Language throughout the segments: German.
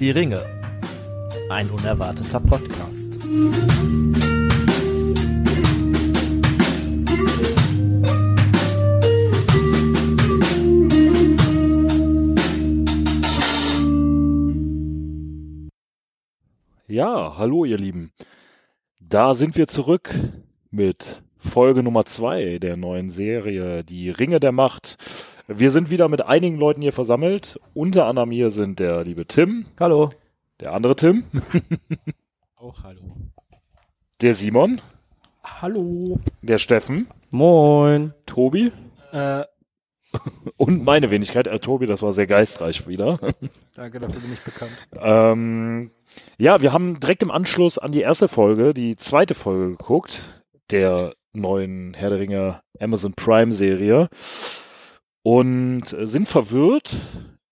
Die Ringe. Ein unerwarteter Podcast. Ja, hallo ihr Lieben. Da sind wir zurück mit Folge Nummer zwei der neuen Serie, die Ringe der Macht. Wir sind wieder mit einigen Leuten hier versammelt. Unter anderem hier sind der liebe Tim. Hallo. Der andere Tim. Auch hallo. Der Simon. Hallo. Der Steffen. Moin. Tobi. Äh, Und meine Wenigkeit. Äh, Tobi, das war sehr geistreich wieder. danke, dafür bin ich bekannt. Ähm, ja, wir haben direkt im Anschluss an die erste Folge die zweite Folge geguckt, der neuen Herr der Ringe Amazon Prime Serie und äh, sind verwirrt,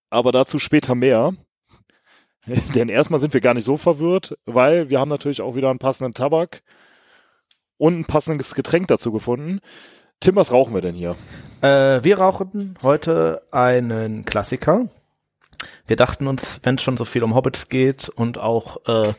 aber dazu später mehr. Denn erstmal sind wir gar nicht so verwirrt, weil wir haben natürlich auch wieder einen passenden Tabak und ein passendes Getränk dazu gefunden. Tim, was rauchen wir denn hier? Äh, wir rauchen heute einen Klassiker. Wir dachten uns, wenn es schon so viel um Hobbits geht und auch äh,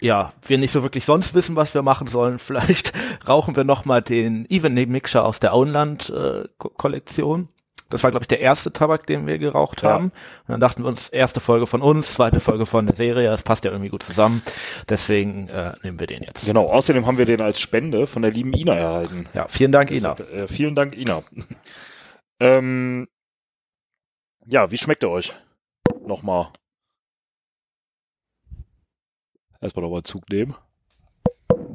ja, wir nicht so wirklich sonst wissen, was wir machen sollen, vielleicht rauchen wir noch mal den Evening Mixture aus der Auenland äh. Das war, glaube ich, der erste Tabak, den wir geraucht Ja. haben. Und dann dachten wir uns, erste Folge von uns, zweite Folge von der Serie, das passt ja irgendwie gut zusammen. Deswegen äh, nehmen wir den jetzt. Genau, außerdem haben wir den als Spende von der lieben Ina erhalten. Ja, vielen Dank, Ina. Äh, vielen Dank, Ina. ähm, ja, wie schmeckt er euch? Nochmal. Erstmal nochmal Zug nehmen.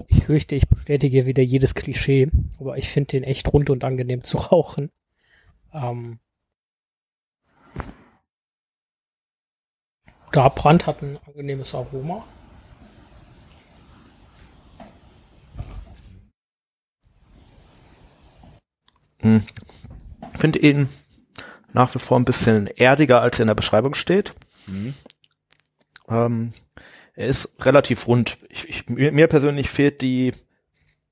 Ich fürchte, ich bestätige wieder jedes Klischee, aber ich finde den echt rund und angenehm zu rauchen. Ähm, der Brand hat ein angenehmes Aroma. Hm. Ich finde ihn nach wie vor ein bisschen erdiger, als er in der Beschreibung steht. Mhm. Ähm, er ist relativ rund. Ich, ich, mir, persönlich fehlt die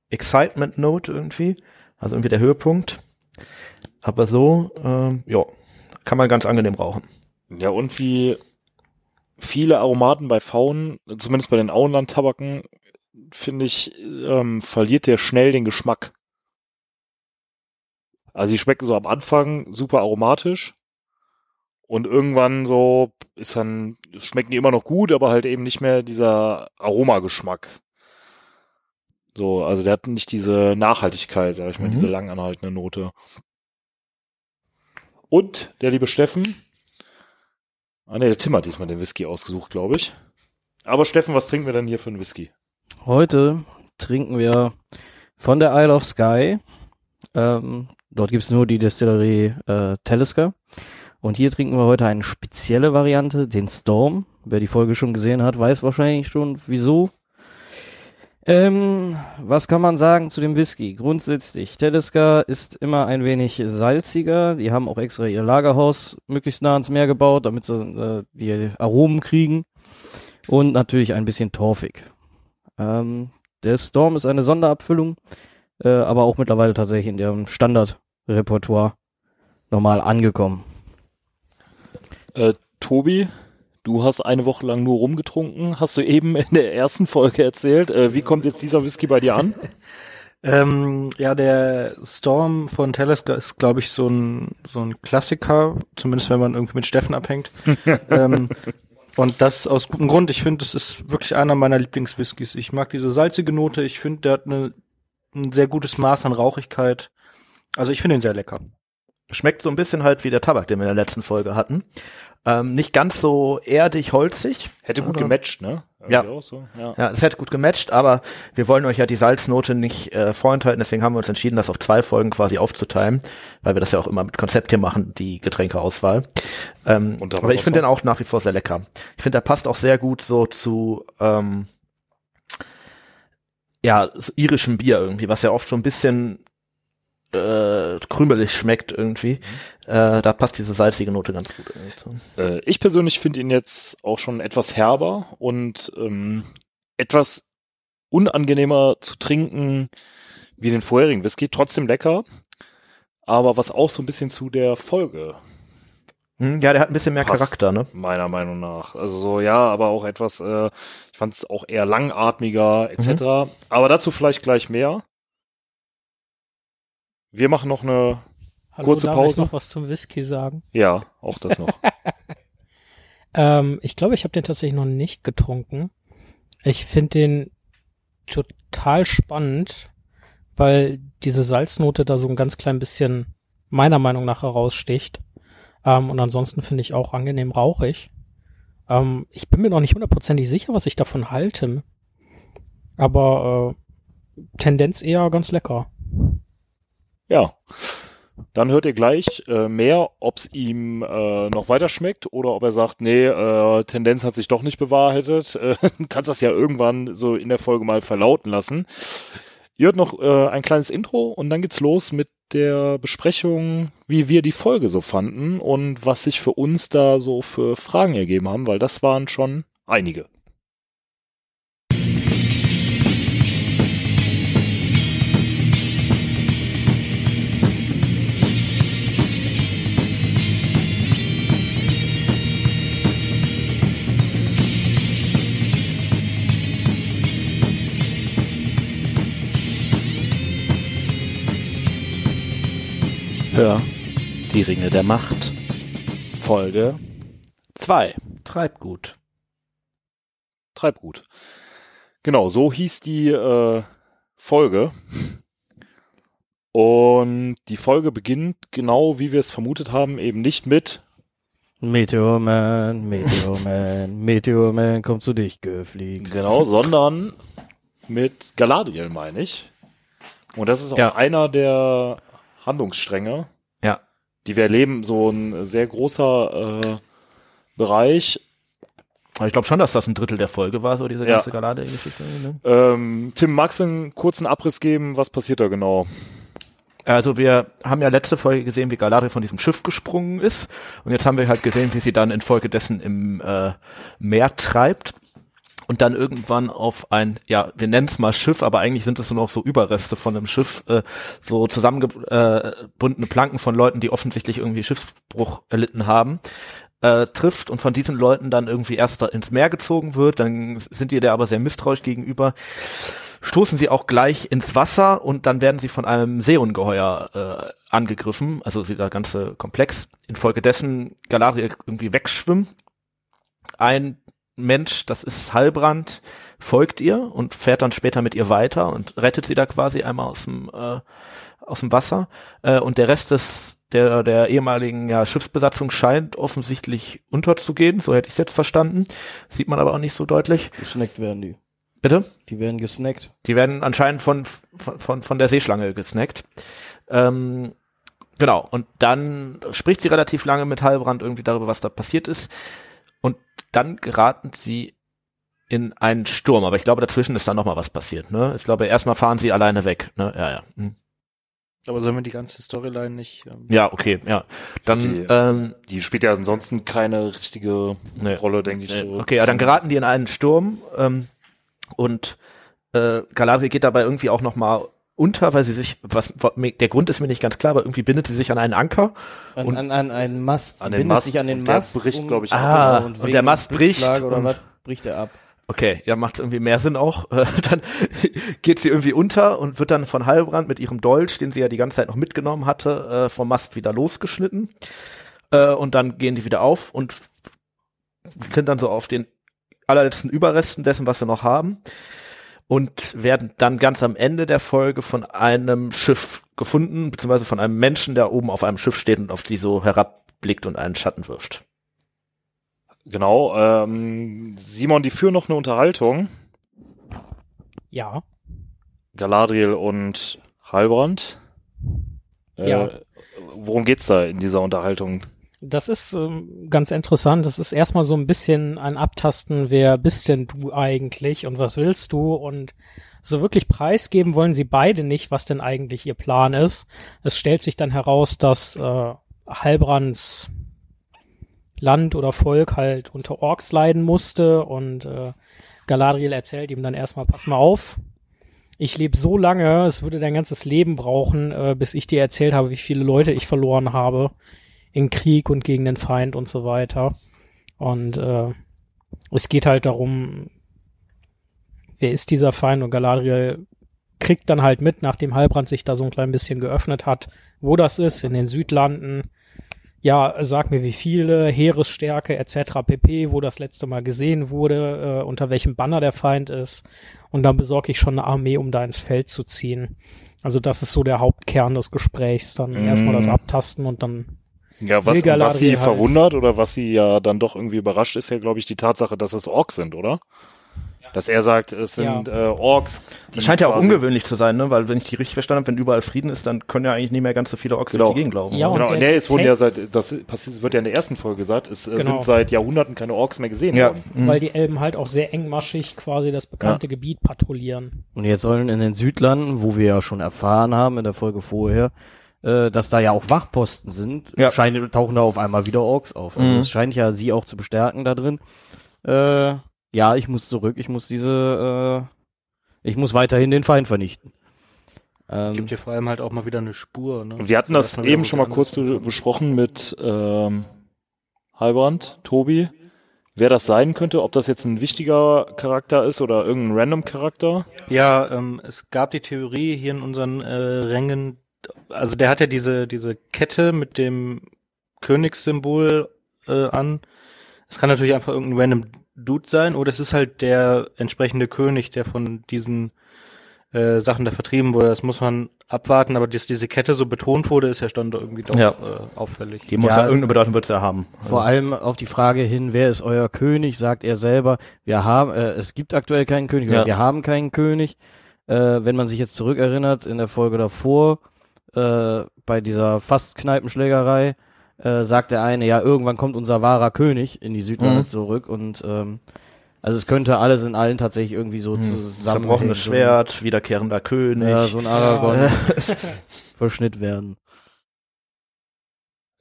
Excitement Note irgendwie, also irgendwie der Höhepunkt. Aber so, ähm, ja, kann man ganz angenehm rauchen. Ja, und wie viele Aromaten bei Pfauen, zumindest bei den Auenland-Tabaken, finde ich, ähm, verliert der schnell den Geschmack. Also die schmecken so am Anfang super aromatisch und irgendwann so ist dann, schmecken die immer noch gut, aber halt eben nicht mehr dieser Aromageschmack. So, also der hat nicht diese Nachhaltigkeit, sag ich mal, Mhm. diese lang anhaltende Note. Und der liebe Steffen, Ah ne, der Tim hat diesmal den Whisky ausgesucht, glaube ich. Aber Steffen, was trinken wir denn hier für einen Whisky? Heute trinken wir von der Isle of Skye. Ähm, dort gibt's nur die Destillerie äh, Talisker. Und hier trinken wir heute eine spezielle Variante, den Storm. Wer die Folge schon gesehen hat, weiß wahrscheinlich schon wieso. Ähm, was kann man sagen zu dem Whisky? Grundsätzlich, Talisker ist immer ein wenig salziger. Die haben auch extra ihr Lagerhaus möglichst nah ans Meer gebaut, damit sie äh, die Aromen kriegen. Und natürlich ein bisschen torfig. Ähm, der Storm ist eine Sonderabfüllung, äh, aber auch mittlerweile tatsächlich in ihrem Standardrepertoire normal angekommen. Äh, Tobi, du hast eine Woche lang nur rumgetrunken, hast du eben in der ersten Folge erzählt. Äh, wie kommt jetzt dieser Whisky bei dir an? Ähm, ja, der Storm von Talisker ist, glaube ich, so ein, so ein Klassiker, zumindest wenn man irgendwie mit Steffen abhängt. ähm, und das aus gutem Grund. Ich finde, das ist wirklich einer meiner Lieblingswhiskys. Ich mag diese salzige Note. Ich finde, der hat eine, ein sehr gutes Maß an Rauchigkeit. Also ich finde ihn sehr lecker. Schmeckt so ein bisschen halt wie der Tabak, den wir in der letzten Folge hatten. Ähm, nicht ganz so erdig, holzig. Hätte gut Oder? gematcht, ne? Ja. So. ja. Ja, es hätte gut gematcht, aber wir wollen euch ja die Salznote nicht äh, vorenthalten, deswegen haben wir uns entschieden, das auf zwei Folgen quasi aufzuteilen, weil wir das ja auch immer mit Konzept hier machen, die Getränkeauswahl. Ähm, aber ich finde den auch nach wie vor sehr lecker. Ich finde, der passt auch sehr gut so zu ähm, ja, so irischem Bier irgendwie, was ja oft so ein bisschen äh, krümelig schmeckt irgendwie. Äh, da passt diese salzige Note ganz gut. Äh, ich persönlich finde ihn jetzt auch schon etwas herber und ähm, etwas unangenehmer zu trinken wie den vorherigen Whisky. Trotzdem lecker, aber was auch so ein bisschen zu der Folge Hm, ja, der hat ein bisschen mehr Passt. Charakter, ne? meiner Meinung nach. Also so, ja, aber auch etwas, äh, ich fand es auch eher langatmiger etc. Aber dazu vielleicht gleich mehr. Wir machen noch eine, Hallo, Kurze darf Pause. ich noch was zum Whisky sagen? ja, auch das noch. Ähm, ich glaube, ich habe den tatsächlich noch nicht getrunken. Ich finde den total spannend, weil diese Salznote da so ein ganz klein bisschen meiner Meinung nach heraussticht. Ähm, und ansonsten finde ich auch angenehm rauchig. Ähm, ich bin mir noch nicht hundertprozentig sicher, was ich davon halte. Aber äh, Tendenz eher ganz lecker. Ja. Dann hört ihr gleich äh, mehr, ob es ihm äh, noch weiter schmeckt oder ob er sagt, nee, äh, Tendenz hat sich doch nicht bewahrheitet. Äh, kannst das ja irgendwann so in der Folge mal verlauten lassen. Ihr hört noch äh, ein kleines Intro und dann geht's los mit der Besprechung, wie wir die Folge so fanden und was sich für uns da so für Fragen ergeben haben, weil das waren schon einige. Hör die Ringe der Macht. Folge 2. Treibgut. Treibgut. Genau, so hieß die äh, Folge. Und die Folge beginnt genau wie wir es vermutet haben, eben nicht mit Meteorman, Meteorman, Meteorman, komm zu dich gefliegt. genau, sondern mit Galadriel, meine ich. Und das ist auch Ja. einer der Handlungsstränge. Ja. Die wir erleben, so ein sehr großer äh, Bereich. Aber ich glaube schon, dass das ein Drittel der Folge war, so diese Ja. ganze Galadriel-Geschichte. Ne? Ähm, Tim, magst du einen kurzen Abriss geben? Was passiert da genau? Also wir haben ja letzte Folge gesehen, wie Galadriel von diesem Schiff gesprungen ist. Und jetzt haben wir halt gesehen, wie sie dann infolgedessen im äh, Meer treibt. Und dann irgendwann auf ein, ja, wir nennen es mal Schiff, aber eigentlich sind es nur noch so Überreste von einem Schiff, äh, so zusammengebundene Planken von Leuten, die offensichtlich irgendwie Schiffsbruch erlitten haben, äh, trifft und von diesen Leuten dann irgendwie erst ins Meer gezogen wird. Dann sind die der aber sehr misstrauisch gegenüber stoßen sie auch gleich ins Wasser und dann werden sie von einem Seeungeheuer äh, angegriffen, also dieser ganze Komplex. Infolgedessen Galadriel irgendwie wegschwimmt. Ein Mensch, das ist Halbrand, folgt ihr und fährt dann später mit ihr weiter und rettet sie da quasi einmal aus dem äh, aus dem Wasser. Äh, und der Rest des der der ehemaligen ja, Schiffsbesatzung scheint offensichtlich unterzugehen, so hätte ich es jetzt verstanden. Sieht man aber auch nicht so deutlich. Gesnackt werden die. Bitte? Die werden gesnackt. Die werden anscheinend von, von, von, von der Seeschlange gesnackt. Ähm, genau. Und dann spricht sie relativ lange mit Halbrand irgendwie darüber, was da passiert ist. Und dann geraten sie in einen Sturm. Aber ich glaube, dazwischen ist dann noch mal was passiert. Ne? Ich glaube, erstmal fahren sie alleine weg. Ne? Ja, ja. Hm. Aber sollen wir die ganze Storyline nicht? Ähm, Ja, okay, ja. Dann, Die- ähm, Die spielt ja ansonsten keine richtige Nee. Rolle, denke ich. So. Okay, ja, dann geraten die in einen Sturm ähm, und äh, Galadriel geht dabei irgendwie auch noch mal unter, weil sie sich, was der Grund ist mir nicht ganz klar, aber irgendwie bindet sie sich an einen Anker. An, Und- an, an einen Mast. Sie An den bindet Mast sich an den und der Mast. bricht, glaub ich, um- ab. Ah, und wegen der Mast bricht Blitzschlag Oder und- was bricht er ab? Okay, ja, macht irgendwie mehr Sinn auch. Äh, dann geht sie irgendwie unter und wird dann von Heilbrand mit ihrem Dolch, den sie ja die ganze Zeit noch mitgenommen hatte, äh, vom Mast wieder losgeschnitten. Äh, und dann gehen die wieder auf und sind dann so auf den allerletzten Überresten dessen, was sie noch haben. Und werden dann ganz am Ende der Folge von einem Schiff gefunden, beziehungsweise von einem Menschen, der oben auf einem Schiff steht und auf sie so herabblickt und einen Schatten wirft. Genau. Ähm, Simon, die führen noch eine Unterhaltung. Ja. Galadriel und Halbrand. Äh, Ja. Worum geht's da in dieser Unterhaltung? Das ist ähm, ganz interessant. Das ist erstmal so ein bisschen ein Abtasten, wer bist denn du eigentlich und was willst du? Und so wirklich preisgeben wollen sie beide nicht, was denn eigentlich ihr Plan ist. Es stellt sich dann heraus, dass äh, Halbrands Land oder Volk halt unter Orks leiden musste und äh, Galadriel erzählt ihm dann erstmal, pass mal auf, ich lebe so lange, es würde dein ganzes Leben brauchen, äh, bis ich dir erzählt habe, wie viele Leute ich verloren habe in Krieg und gegen den Feind und so weiter. Und äh, es geht halt darum, wer ist dieser Feind und Galadriel kriegt dann halt mit, nachdem Halbrand sich da so ein klein bisschen geöffnet hat, wo das ist, in den Südlanden. Ja, sag mir wie viele, Heeresstärke etc. pp, wo das letzte Mal gesehen wurde, äh, unter welchem Banner der Feind ist. Und dann besorge ich schon eine Armee, um da ins Feld zu ziehen. Also das ist so der Hauptkern des Gesprächs. Dann Mm. erstmal das Abtasten und dann Ja, was, was sie halt. verwundert oder was sie ja dann doch irgendwie überrascht, ist ja, glaube ich, die Tatsache, dass es Orks sind, oder? Dass er sagt, es sind äh, Orks. Das scheint ja auch ungewöhnlich zu sein, ne? Weil wenn ich die richtig verstanden habe, wenn überall Frieden ist, dann können ja eigentlich nicht mehr ganz so viele Orks Genau. durch die Gegend laufen. Ja, Genau, der nee, es wurden Take- ja seit, das passiert, es wird ja in der ersten Folge gesagt, es äh, Genau. sind seit Jahrhunderten keine Orks mehr gesehen ja. worden. Mhm. weil die Elben halt auch sehr engmaschig quasi das bekannte Gebiet patrouillieren. Und jetzt sollen in den Südlanden, wo wir ja schon erfahren haben in der Folge vorher, äh, dass da ja auch Wachposten sind, Ja. scheinen, tauchen da auf einmal wieder Orks auf. Also Mhm. es scheint ja sie auch zu bestärken da drin. Äh, ja, ich muss zurück, ich muss diese, äh, ich muss weiterhin den Feind vernichten. Ähm, Gibt hier vor allem halt auch mal wieder eine Spur. Ne? Wir hatten das wieder eben schon mal kurz be besprochen mit ähm, Halbrand, Tobi, wer das sein könnte, ob das jetzt ein wichtiger Charakter ist oder irgendein random Charakter. Ja, ähm, es gab die Theorie hier in unseren äh, Rängen, also der hat ja diese, diese Kette mit dem Königssymbol äh, an. Es kann natürlich einfach irgendein random Dude sein oder es ist halt der entsprechende König, der von diesen äh, Sachen da vertrieben wurde. Das muss man abwarten, aber dass diese Kette so betont wurde, ist ja schon doch irgendwie doch Ja. äh, auffällig. Die muss Ja. ja, irgendeine Bedeutung wird es ja haben. Vor allem auf die Frage hin, wer ist euer König, sagt er selber, wir haben, äh, es gibt aktuell keinen König, Ja. wir haben keinen König. Äh, wenn man sich jetzt zurückerinnert, in der Folge davor, äh, bei dieser fast Kneipenschlägerei, äh, sagt der eine, ja, irgendwann kommt unser wahrer König in die Südlande Mhm. zurück und ähm, also es könnte alles in allen tatsächlich irgendwie so Hm. zusammen Zerbrochenes Schwert, wiederkehrender König. ja, so ein Aragorn verschnitt werden.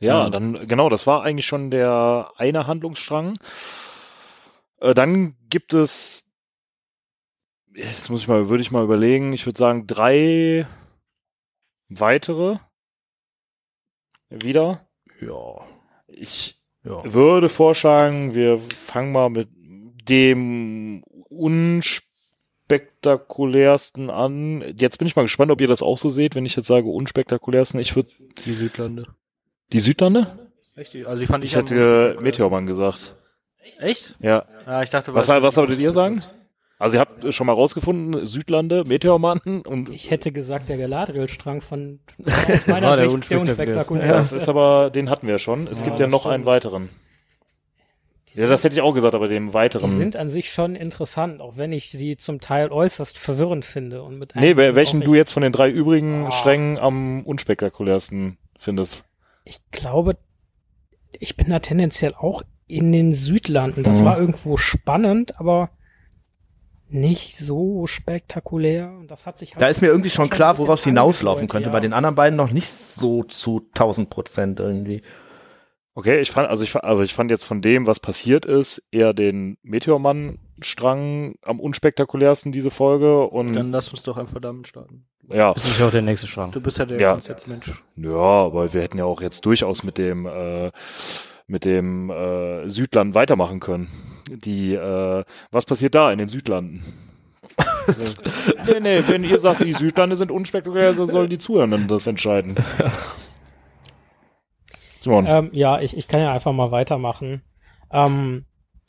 Ja, Ja. dann genau, das war eigentlich schon der eine Handlungsstrang. Äh, dann gibt es, jetzt muss ich mal, würde ich mal überlegen, ich würde sagen drei weitere wieder. ja. Ich ja. würde vorschlagen, wir fangen mal mit dem unspektakulärsten an. Jetzt bin ich mal gespannt, ob ihr das auch so seht, wenn ich jetzt sage unspektakulärsten. Ich würde Die Südlande. die Südlande? Echt? Also die fand ich, Ich hätte. Meteormann gesagt. Echt? Ja. Ah, ich dachte, Was, du, was würdet ihr sagen? Also ihr habt schon mal rausgefunden, Südlande, Meteormann und Ich hätte gesagt, der Galadriel-Strang von aus meiner war der Sicht der unspektakulärste. unspektakulärste. das ist aber, den hatten wir schon. Es Ja, gibt ja noch stimmt. einen weiteren. Ja, das hätte ich auch gesagt, aber dem Die weiteren. sind an sich schon interessant, auch wenn ich sie zum Teil äußerst verwirrend finde. Und mit Nee, welchen du jetzt von den drei übrigen Ah. Strängen am unspektakulärsten findest. Ich glaube, ich bin da tendenziell auch in den Südlanden. Das Mhm. war irgendwo spannend, aber nicht so spektakulär. Und das hat sich halt Da ist mir irgendwie schon klar, woraus es hinauslaufen könnte. ja. Bei den anderen beiden noch nicht so zu 1000 Prozent irgendwie. Okay, ich fand, also ich, also ich fand jetzt von dem, was passiert ist, eher den Meteormann-Strang am unspektakulärsten diese Folge und Dann lass uns doch einfach damit starten. ja, Das ist ja auch der nächste Schrank. Du bist ja der Ja. Konzeptmensch. ja, aber wir hätten ja auch jetzt durchaus mit dem äh, mit dem äh, Südland weitermachen können. Die, äh, was passiert da in den Südlanden? nee, nee, wenn ihr sagt, die Südlande sind unspektakulär, so sollen die Zuhörenden das entscheiden. Simon. Ähm, ja, ich, ich kann ja einfach mal weitermachen. Ähm,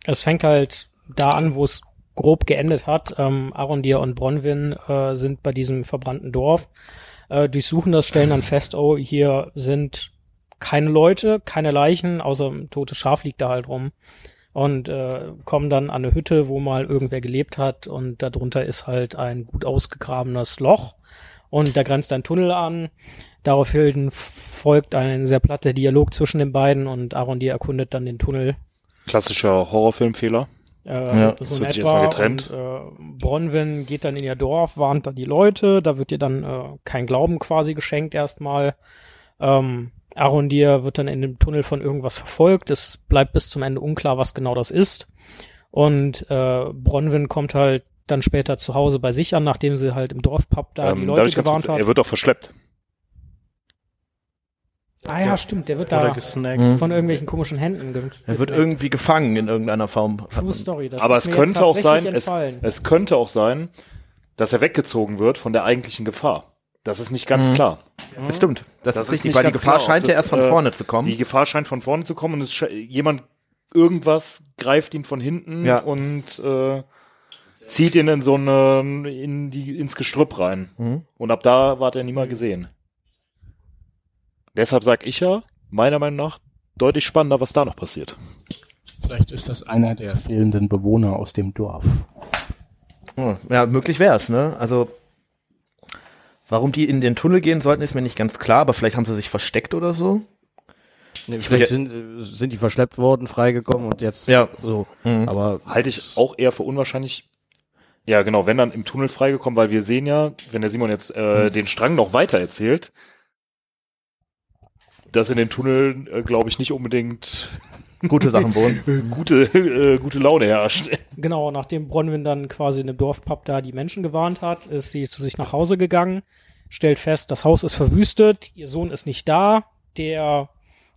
es fängt halt da an, wo es grob geendet hat. Ähm, Arondir und Bronwyn äh, sind bei diesem verbrannten Dorf, äh, durchsuchen das, stellen dann fest, oh, hier sind keine Leute, keine Leichen, außer ein totes Schaf liegt da halt rum. Und äh, kommen dann an eine Hütte, wo mal irgendwer gelebt hat und darunter ist halt ein gut ausgegrabenes Loch und da grenzt ein Tunnel an. Daraufhin folgt ein sehr platter Dialog zwischen den beiden und Arondir erkundet dann den Tunnel. Klassischer Horrorfilmfehler. Äh, Ja, so das wird sich erstmal getrennt. Und, äh, Bronwyn geht dann in ihr Dorf, warnt dann die Leute, da wird ihr dann äh, kein Glauben quasi geschenkt erstmal. Ähm, Arondir wird dann in dem Tunnel von irgendwas verfolgt. Es bleibt bis zum Ende unklar, was genau das ist. Und äh, Bronwyn kommt halt dann später zu Hause bei sich an, nachdem sie halt im Dorfpub da die Ähm, Leute ich ganz gewarnt kurz, hat. er wird doch verschleppt. Ah ja, stimmt, der wird Oder da gesnackt. von irgendwelchen komischen Händen ge Er wird irgendwie gefangen in irgendeiner Form. True Story. Das Aber ist es mir könnte jetzt auch sein, es, es könnte auch sein, dass er weggezogen wird von der eigentlichen Gefahr. Das ist nicht ganz klar. Das stimmt. Das, Das ist richtig, weil die Gefahr klar, scheint ja erst von äh, vorne zu kommen. Die Gefahr scheint von vorne zu kommen und es jemand irgendwas greift ihn von hinten Ja. und äh, zieht ihn in so eine in die ins Gestrüpp rein. Mhm. Und ab da war er nie mal gesehen. Deshalb sag ich ja, meiner Meinung nach deutlich spannender, was da noch passiert. Vielleicht ist das einer der fehlenden Bewohner aus dem Dorf. Oh, Ja, möglich wär's, ne? Also, warum die in den Tunnel gehen sollten, ist mir nicht ganz klar, aber vielleicht haben sie sich versteckt oder so. Nee, vielleicht sind, äh, sind die verschleppt worden, freigekommen und jetzt Ja. so. Mhm. Aber Halte ich auch eher für unwahrscheinlich. Ja, genau, wenn dann im Tunnel freigekommen, weil wir sehen ja, wenn der Simon jetzt äh, den Strang noch weiter erzählt, dass in den Tunneln, äh, glaube ich, nicht unbedingt Gute Sachen wohnen. gute, äh, gute Laune herrscht. Genau, nachdem Bronwyn dann quasi in dem Dorfpub da die Menschen gewarnt hat, ist sie zu sich nach Hause gegangen, stellt fest, das Haus ist verwüstet, ihr Sohn ist nicht da, der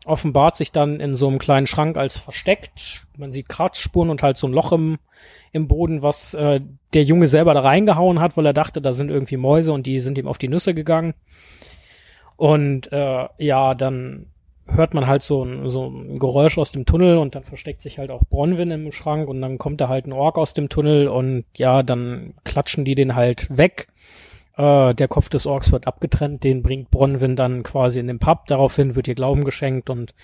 offenbart sich dann in so einem kleinen Schrank als versteckt. Man sieht Kratzspuren und halt so ein Loch im, im Boden, was äh, der Junge selber da reingehauen hat, weil er dachte, da sind irgendwie Mäuse und die sind ihm auf die Nüsse gegangen. Und äh, ja, dann hört man halt so ein, so ein Geräusch aus dem Tunnel und dann versteckt sich halt auch Bronwyn im Schrank und dann kommt da halt ein Ork aus dem Tunnel und ja, dann klatschen die den halt weg. Äh, der Kopf des Orks wird abgetrennt, den bringt Bronwyn dann quasi in den Pub. Daraufhin wird ihr Glauben geschenkt und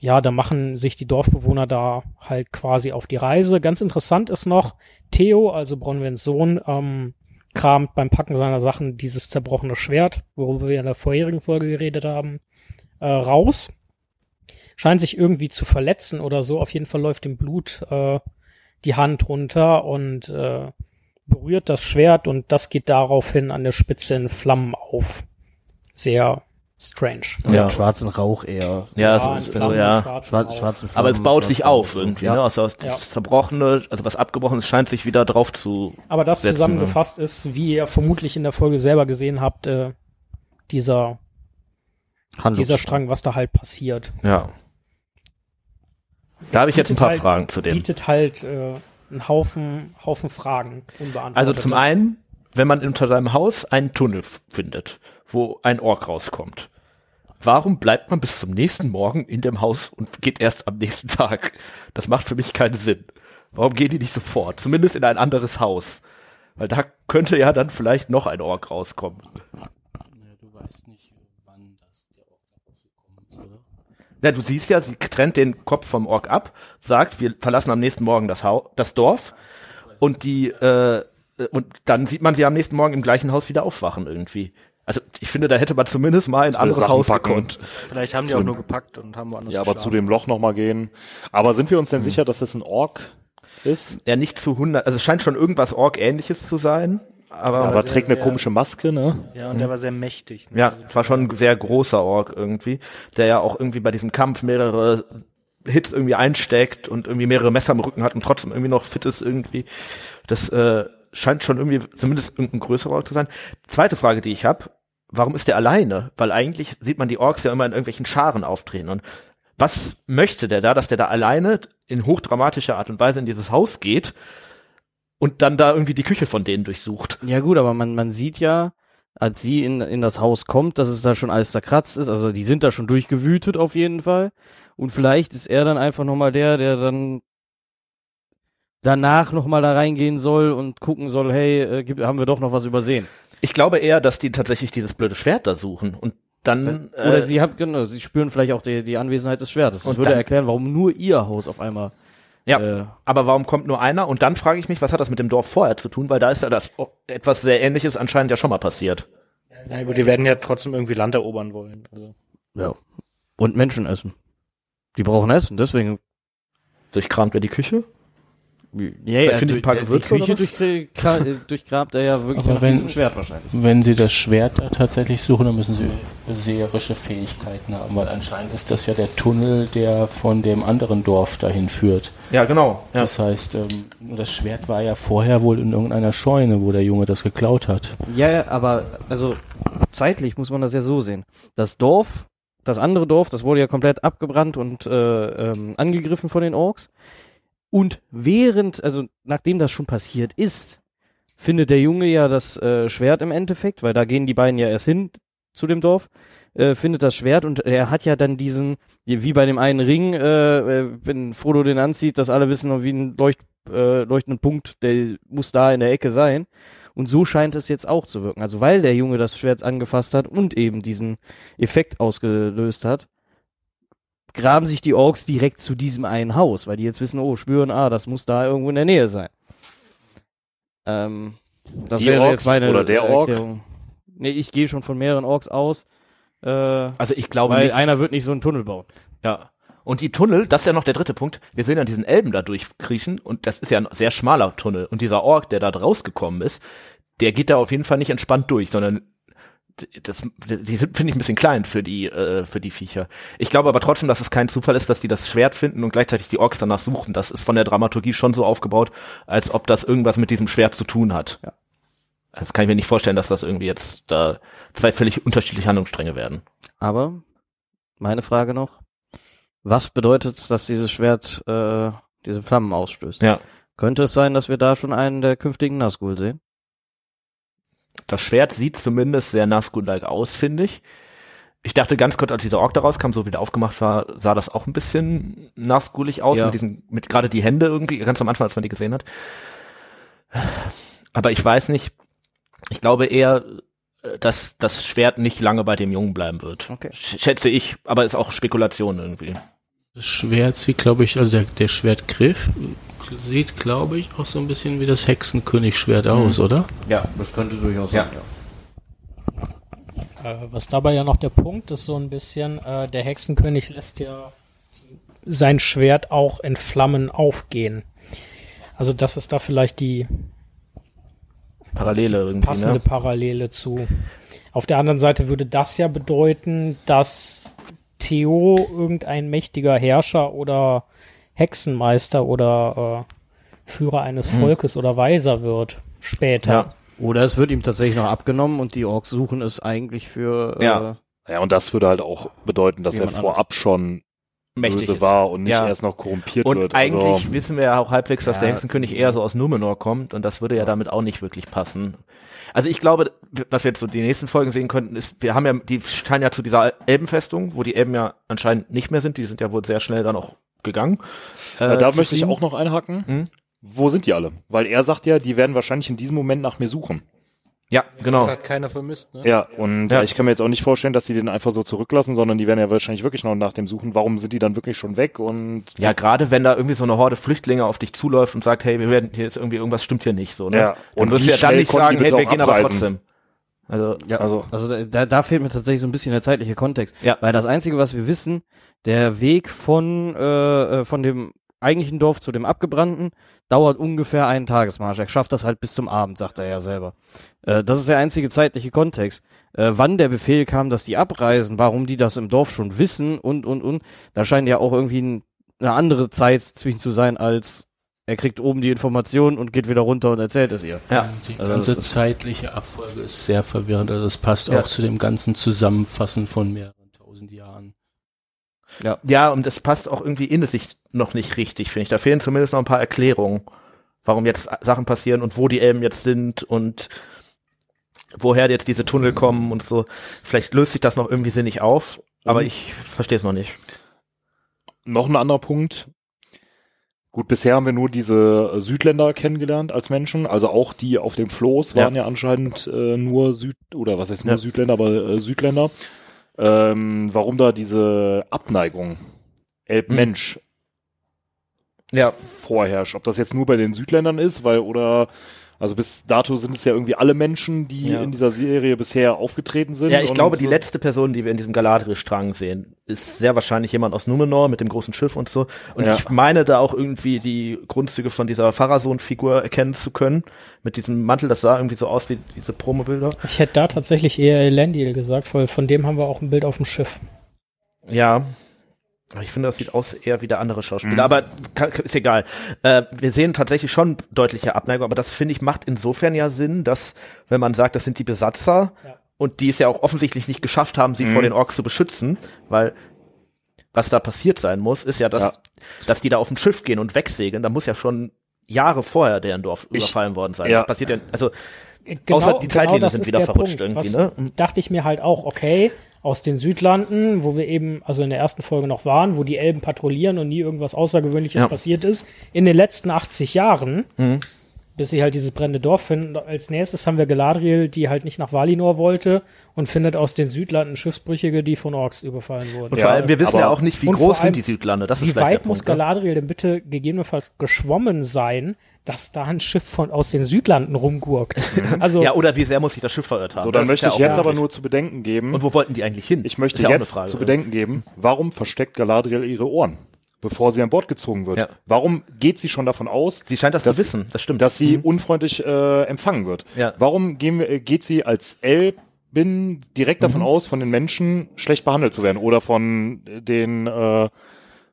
ja, da machen sich die Dorfbewohner da halt quasi auf die Reise. Ganz interessant ist noch, Theo, also Bronwyns Sohn, ähm, kramt beim Packen seiner Sachen dieses zerbrochene Schwert, worüber wir in der vorherigen Folge geredet haben, äh, raus. Scheint sich irgendwie zu verletzen oder so. Auf jeden Fall läuft dem Blut äh, die Hand runter und äh, berührt das Schwert und das geht daraufhin an der Spitze in Flammen auf. Sehr strange. ja. Ja. schwarzen Rauch eher. Ja, so in ist Flammen, ja. schwarzen Schwarz, schwarzen Aber es Flammen, baut sich auf irgendwie, ja. ne? Also das Ja. Zerbrochene, also was Abgebrochenes scheint sich wieder drauf zu. Aber das setzen, zusammengefasst ist, wie ihr vermutlich in der Folge selber gesehen habt, äh, dieser, dieser Strang, was da halt passiert. Ja. Da habe ich jetzt ein paar halt- Fragen zu dem. Bietet halt äh, einen Haufen, Haufen Fragen unbeantwortet. Also zum einen, wenn man unter seinem Haus einen Tunnel findet, wo ein Ork rauskommt, warum bleibt man bis zum nächsten Morgen in dem Haus und geht erst am nächsten Tag? Das macht für mich keinen Sinn. Warum gehen die nicht sofort? Zumindest in ein anderes Haus. Weil da könnte ja dann vielleicht noch ein Ork rauskommen. Ja, du weißt nicht, wann das der Ort rausgekommen ist, oder? Ja, du siehst ja, sie trennt den Kopf vom Ork ab, sagt, wir verlassen am nächsten Morgen das, Hau das Dorf und die äh, und dann sieht man sie am nächsten Morgen im gleichen Haus wieder aufwachen irgendwie. Also ich finde, da hätte man zumindest mal ein anderes Sachen Haus packen. gekonnt. Vielleicht haben die auch nur gepackt und haben woanders Ja, aber zu dem Loch nochmal gehen. Aber sind wir uns denn sicher, dass das ein Ork ist? Ja, nicht zu 100, also es scheint schon irgendwas Ork-ähnliches zu sein, aber Aber sehr, trägt eine sehr- komische Maske, ne? Ja, und der war sehr mächtig. Ne? ja, es war schon ein sehr großer Ork irgendwie, der ja auch irgendwie bei diesem Kampf mehrere Hits irgendwie einsteckt und irgendwie mehrere Messer im Rücken hat und trotzdem irgendwie noch fit ist irgendwie. Das äh, scheint schon irgendwie zumindest irgendein größerer Ork zu sein. Zweite Frage, die ich habe, warum ist der alleine? Weil eigentlich sieht man die Orks ja immer in irgendwelchen Scharen auftreten und was möchte der da, dass der da alleine in hochdramatischer Art und Weise in dieses Haus geht und dann da irgendwie die Küche von denen durchsucht? Ja gut, aber man, man sieht ja, als sie in, in das Haus kommt, dass es da schon alles zerkratzt ist. Also die sind da schon durchgewütet auf jeden Fall. Und vielleicht ist er dann einfach nochmal der, der dann danach nochmal da reingehen soll und gucken soll, hey, äh, gibt, haben wir doch noch was übersehen. Ich glaube eher, dass die tatsächlich dieses blöde Schwert da suchen und dann Oder äh, sie haben, genau, sie spüren vielleicht auch die, die Anwesenheit des Schwertes. Das Und würde dann- erklären, warum nur ihr Haus auf einmal. Ja, Äh, aber warum kommt nur einer? Und dann frage ich mich, was hat das mit dem Dorf vorher zu tun? Weil da ist ja das oh, etwas sehr Ähnliches anscheinend ja schon mal passiert. Ja, gut, die werden ja trotzdem irgendwie Land erobern wollen. Also. ja. Und Menschen essen. Die brauchen Essen, deswegen. Durchkramt wir die Küche? Ja, ja, finde ich ein paar die, die Gewürze Küche durchgra- äh, durchgrabt er ja wirklich Aber nach wenn- Schwert wahrscheinlich. Wenn sie das Schwert da tatsächlich suchen, dann müssen sie seherische Fähigkeiten haben, weil anscheinend ist das ja der Tunnel, der von dem anderen Dorf dahin führt. Ja, genau. Ja. Das heißt, ähm, das Schwert war ja vorher wohl in irgendeiner Scheune, wo der Junge das geklaut hat. Ja, ja, aber also zeitlich muss man das ja so sehen. Das Dorf das andere Dorf, das wurde ja komplett abgebrannt und äh, ähm, angegriffen von den Orks. Und während, also nachdem das schon passiert ist, findet der Junge ja das äh, Schwert im Endeffekt, weil da gehen die beiden ja erst hin zu dem Dorf, äh, findet das Schwert und er hat ja dann diesen, wie bei dem einen Ring, äh, äh, wenn Frodo den anzieht, dass alle wissen, wie ein Leucht, äh, leuchtenden Punkt, der muss da in der Ecke sein. Und so scheint es jetzt auch zu wirken. Also weil der Junge das Schwert angefasst hat und eben diesen Effekt ausgelöst hat, graben sich die Orks direkt zu diesem einen Haus, weil die jetzt wissen, oh, spüren, ah, das muss da irgendwo in der Nähe sein. Ähm, das Die wäre Orks jetzt meine oder der Ork? Erklärung. Nee, ich gehe schon von mehreren Orks aus, äh, Also ich glaube weil nicht. einer wird nicht so einen Tunnel bauen. Ja. Und die Tunnel, das ist ja noch der dritte Punkt. Wir sehen ja diesen Elben da durchkriechen und das ist ja ein sehr schmaler Tunnel. Und dieser Ork, der da rausgekommen ist, der geht da auf jeden Fall nicht entspannt durch, sondern das, die sind, finde ich, ein bisschen klein für die, äh, für die Viecher. Ich glaube aber trotzdem, dass es kein Zufall ist, dass die das Schwert finden und gleichzeitig die Orks danach suchen. Das ist von der Dramaturgie schon so aufgebaut, als ob das irgendwas mit diesem Schwert zu tun hat. Ja. Das kann ich mir nicht vorstellen, dass das irgendwie jetzt da zwei völlig unterschiedliche Handlungsstränge werden. Aber meine Frage noch, was bedeutet es, dass dieses Schwert äh, diese Flammen ausstößt? Ja. Könnte es sein, dass wir da schon einen der künftigen Nazgul sehen? Das Schwert sieht zumindest sehr Nazgul-like aus, finde ich. Ich dachte ganz kurz, als dieser Ork da rauskam, so wie der aufgemacht war, sah das auch ein bisschen Nazgulig aus, Ja. mit diesen, mit gerade die Hände irgendwie, ganz am Anfang, als man die gesehen hat. Aber ich weiß nicht, ich glaube eher, dass das Schwert nicht lange bei dem Jungen bleiben wird. Okay. Sch- Schätze ich, aber ist auch Spekulation irgendwie. Das Schwert sieht, glaube ich, also der, der Schwertgriff sieht, glaube ich, auch so ein bisschen wie das Hexenkönig-Schwert aus, oder? Ja. Das könnte durchaus Ja. Äh, was dabei ja noch der Punkt ist, so ein bisschen, äh, der Hexenkönig lässt ja sein Schwert auch in Flammen aufgehen. Also das ist da vielleicht die Parallele irgendwie, passende ne? Parallele zu. Auf der anderen Seite würde das ja bedeuten, dass Theo irgendein mächtiger Herrscher oder Hexenmeister oder äh, Führer eines Volkes oder Weiser wird später. Ja. Oder es wird ihm tatsächlich noch abgenommen und die Orks suchen es eigentlich für äh, Ja. Ja, und das würde halt auch bedeuten, dass er vorab schon Mächtig böse ist. war und nicht Ja. erst noch korrumpiert Und wird. eigentlich also, wissen wir ja auch halbwegs, dass der Ja. Hexenkönig eher so aus Numenor kommt und das würde ja damit auch nicht wirklich passen. Also ich glaube, was wir jetzt so die nächsten Folgen sehen könnten, ist, wir haben ja, die scheinen ja zu dieser Elbenfestung, wo die Elben ja anscheinend nicht mehr sind, die sind ja wohl sehr schnell dann auch gegangen. äh, da zu möchte ich auch noch einhaken. Mhm. Wo sind die alle? Weil er sagt ja, die werden wahrscheinlich in diesem Moment nach mir suchen. Ja, genau. Hat keiner vermisst, ne? Ja, und Ja. ich kann mir jetzt auch nicht vorstellen, dass die den einfach so zurücklassen, sondern die werden ja wahrscheinlich wirklich noch nach dem suchen. Warum sind die dann wirklich schon weg? Und Ja, gerade wenn da irgendwie so eine Horde Flüchtlinge auf dich zuläuft und sagt, hey, wir werden hier ist irgendwie irgendwas stimmt hier nicht so, ne? Ja. Und wirst du ja dann schnell nicht sagen, hey, wir gehen aber abreisen? trotzdem. Also, Ja, Also- also, da, da fehlt mir tatsächlich so ein bisschen der zeitliche Kontext. Ja. Weil das Einzige, was wir wissen, der Weg von, äh, äh, von dem eigentlichen Dorf zu dem abgebrannten dauert ungefähr einen Tagesmarsch. Er schafft das halt bis zum Abend, sagt er ja selber. Äh, das ist der einzige zeitliche Kontext. Äh, wann der Befehl kam, dass die abreisen, warum die das im Dorf schon wissen und, und, und, da scheint ja auch irgendwie ein, eine andere Zeit zwischen zu sein, als er kriegt oben die Information und geht wieder runter und erzählt es ihr. ja. Die Also ganze ist- zeitliche Abfolge ist sehr verwirrend. Also es passt Ja. auch zu dem ganzen Zusammenfassen von mehreren tausend Jahren. Ja, und es passt auch irgendwie in sich noch nicht richtig, finde ich. Da fehlen zumindest noch ein paar Erklärungen, warum jetzt Sachen passieren und wo die Elben jetzt sind und woher jetzt diese Tunnel kommen und so. Vielleicht löst sich das noch irgendwie sinnig auf, aber Mhm. ich verstehe es noch nicht. noch ein anderer Punkt. Gut, bisher haben wir nur diese Südländer kennengelernt als Menschen, also auch die auf dem Floß waren ja, anscheinend äh, nur Süd oder was heißt nur Ja. Südländer, aber äh, Südländer. Ähm, warum da diese Abneigung? Elb-Mensch Ja, vorherrscht. Ob das jetzt nur bei den Südländern ist, weil oder also bis dato sind es ja irgendwie alle Menschen, die Ja. in dieser Serie bisher aufgetreten sind. ja ich und glaube, die so- letzte Person, die wir in diesem Galadriel-Strang sehen, ist sehr wahrscheinlich jemand aus Numenor mit dem großen Schiff und so. Und Ja. ich meine da auch irgendwie die Grundzüge von dieser Pharason-Figur erkennen zu können. Mit diesem Mantel, das sah irgendwie so aus wie diese Promobilder. Ich hätte da tatsächlich eher Elendil gesagt, weil von dem haben wir auch ein Bild auf dem Schiff. Ja. Ich finde, das sieht aus eher wie der andere Schauspieler. Mhm. Aber kann, ist egal. Äh, wir sehen tatsächlich schon deutliche Abneigung, aber das finde ich macht insofern ja Sinn, dass, wenn man sagt, das sind die Besatzer, Ja. und die es ja auch offensichtlich nicht geschafft haben, sie Mhm. vor den Orks zu beschützen, weil was da passiert sein muss, ist ja, dass, Ja. dass die da auf ein Schiff gehen und wegsegeln. Da muss ja schon Jahre vorher deren Dorf Ich- überfallen worden sein. ja. Das passiert ja, also Genau, Außer die Zeitlinien das sind wieder der verrutscht Punkt. irgendwie, Was ne? Dachte ich mir halt auch, okay, aus den Südlanden, wo wir eben, also in der ersten Folge noch waren, wo die Elben patrouillieren und nie irgendwas Außergewöhnliches Ja. passiert ist, in den letzten 80 Jahren, Mhm. Bis sie halt dieses brennende Dorf finden. Als nächstes haben wir Galadriel, die halt nicht nach Valinor wollte und findet aus den Südlanden Schiffsbrüchige, die von Orks überfallen wurden. und Ja, vor allem, wir wissen ja auch nicht, wie groß allem, sind die Südlande. Das ist Wie vielleicht weit der muss Punkt, ne? Galadriel denn bitte gegebenenfalls geschwommen sein, dass da ein Schiff von aus den Südlanden rumgurkt? Also Ja, oder wie sehr muss sich das Schiff verirrt haben? So, dann Das ist möchte ja ich jetzt aber nur zu bedenken geben. Und wo wollten die eigentlich hin? Ich möchte Ist ja jetzt Frage. zu bedenken geben, warum versteckt Galadriel ihre Ohren, bevor sie an Bord gezogen wird? Ja. Warum geht sie schon davon aus, Sie scheint das dass- zu wissen, das stimmt. dass sie unfreundlich äh, empfangen wird? Ja. Warum gehen wir, äh, geht sie als Elbin direkt Mhm. davon aus, von den Menschen schlecht behandelt zu werden oder von den äh,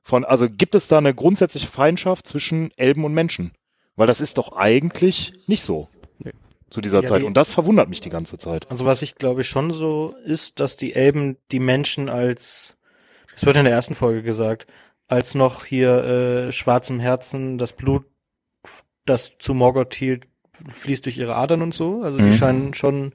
von also gibt es da eine grundsätzliche Feindschaft zwischen Elben und Menschen? Weil das ist doch eigentlich nicht so zu dieser Ja, Zeit die- und das verwundert mich die ganze Zeit. Also was ich glaube ich schon so ist, dass die Elben die Menschen als, das wird in der ersten Folge gesagt, als noch hier äh, schwarzem Herzen das Blut, das zu Morgoth hielt, fließt durch ihre Adern und so. Also Mhm. die scheinen schon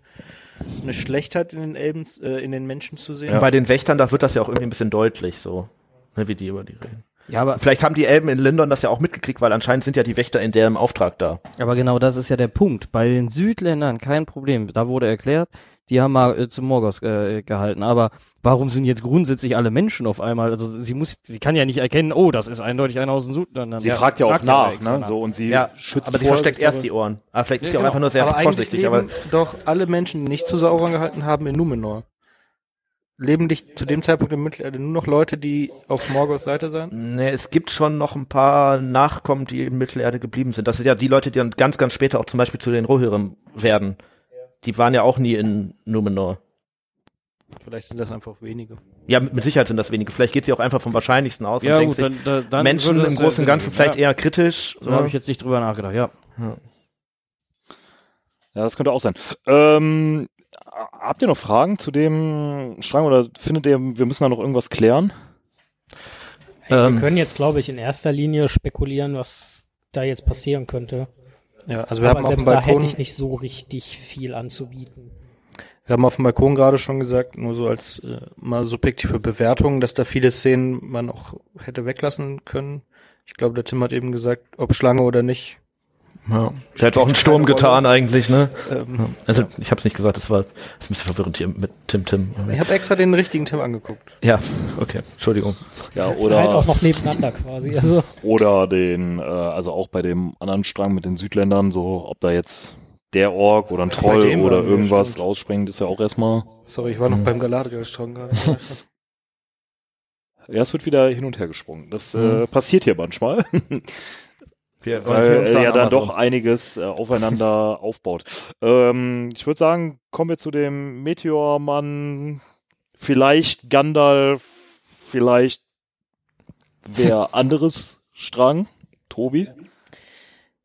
eine Schlechtheit in den Elben, äh, in den Menschen zu sehen. Bei den Wächtern, da wird das ja auch irgendwie ein bisschen deutlich, so, ne, wie die über die reden. Ja, aber, Vielleicht haben die Elben in Lindon das ja auch mitgekriegt, weil anscheinend sind ja die Wächter in deren Auftrag da. aber genau das ist ja der Punkt. Bei den Südländern kein Problem. Da wurde erklärt, die haben mal äh, zu Morgos äh, gehalten. Aber warum sind jetzt grundsätzlich alle Menschen auf einmal? Also sie muss, sie kann ja nicht erkennen, oh, das ist eindeutig einer aus den Südländern. Sie fragt ja auch fragt nach, ne? So und sie Ja, schützt aber sie vor, versteckt dass erst aber- die Ohren. Aber vielleicht ist Ja, sie auch genau. einfach nur sehr aber eigentlich vorsichtig. Aber doch alle Menschen, die nicht zu Sauron gehalten haben, in Numenor. Leben dich zu dem Zeitpunkt im Mittelalter nur noch Leute, die auf Morgoths Seite sein? nee, es gibt schon noch ein paar Nachkommen, die in Mittelerde geblieben sind. Das sind ja die Leute, die dann ganz, ganz später auch zum Beispiel zu den Rohirrim werden. Die waren ja auch nie in Numenor. Vielleicht sind das einfach wenige. Ja, mit, mit Sicherheit sind das wenige. Vielleicht geht sie auch einfach vom Wahrscheinlichsten aus Ja, und gut, denkt sich, dann, da, dann Menschen im Großen und ja Ganzen vielleicht geben. eher kritisch. Ja, so habe ich jetzt nicht drüber nachgedacht, ja. Ja, das könnte auch sein. Ähm, habt ihr noch Fragen zu dem Strang oder findet ihr, wir müssen da noch irgendwas klären? Hey, Ähm. wir können jetzt, glaube ich, in erster Linie spekulieren, was da jetzt passieren könnte. Ja, also wir Aber haben auf dem selbst da hätte Balkon, ich nicht so richtig viel anzubieten. Wir haben auf dem Balkon gerade schon gesagt, nur so als äh, mal subjektive Bewertung, dass da viele Szenen man auch hätte weglassen können. Ich glaube, der Tim hat eben gesagt, ob Schlange oder nicht. Ja. Der hat auch einen Sturm getan eigentlich, ne? Ähm, Also ich habe es nicht gesagt, das war das ist ein bisschen verwirrend hier mit Tim Tim. ich habe extra den richtigen Tim angeguckt. Ja, okay, Entschuldigung. Ja, Das ist halt auch oder, noch nebeneinander quasi. Also oder den, äh, also auch bei dem anderen Strang mit den Südländern, so ob da jetzt der Ork oder ein Troll oder irgendwas stimmt. rausspringt, ist ja auch erstmal. Sorry, ich war noch Mhm. beim Galadriel-Strang gerade. Ja, es wird wieder hin und her gesprungen. Das äh, Mhm. passiert hier manchmal, Wir weil äh, da ja an dann doch einiges äh, aufeinander aufbaut. Ähm, ich würde sagen, kommen wir zu dem Meteormann, vielleicht Gandalf, vielleicht wer anderes Strang, Tobi.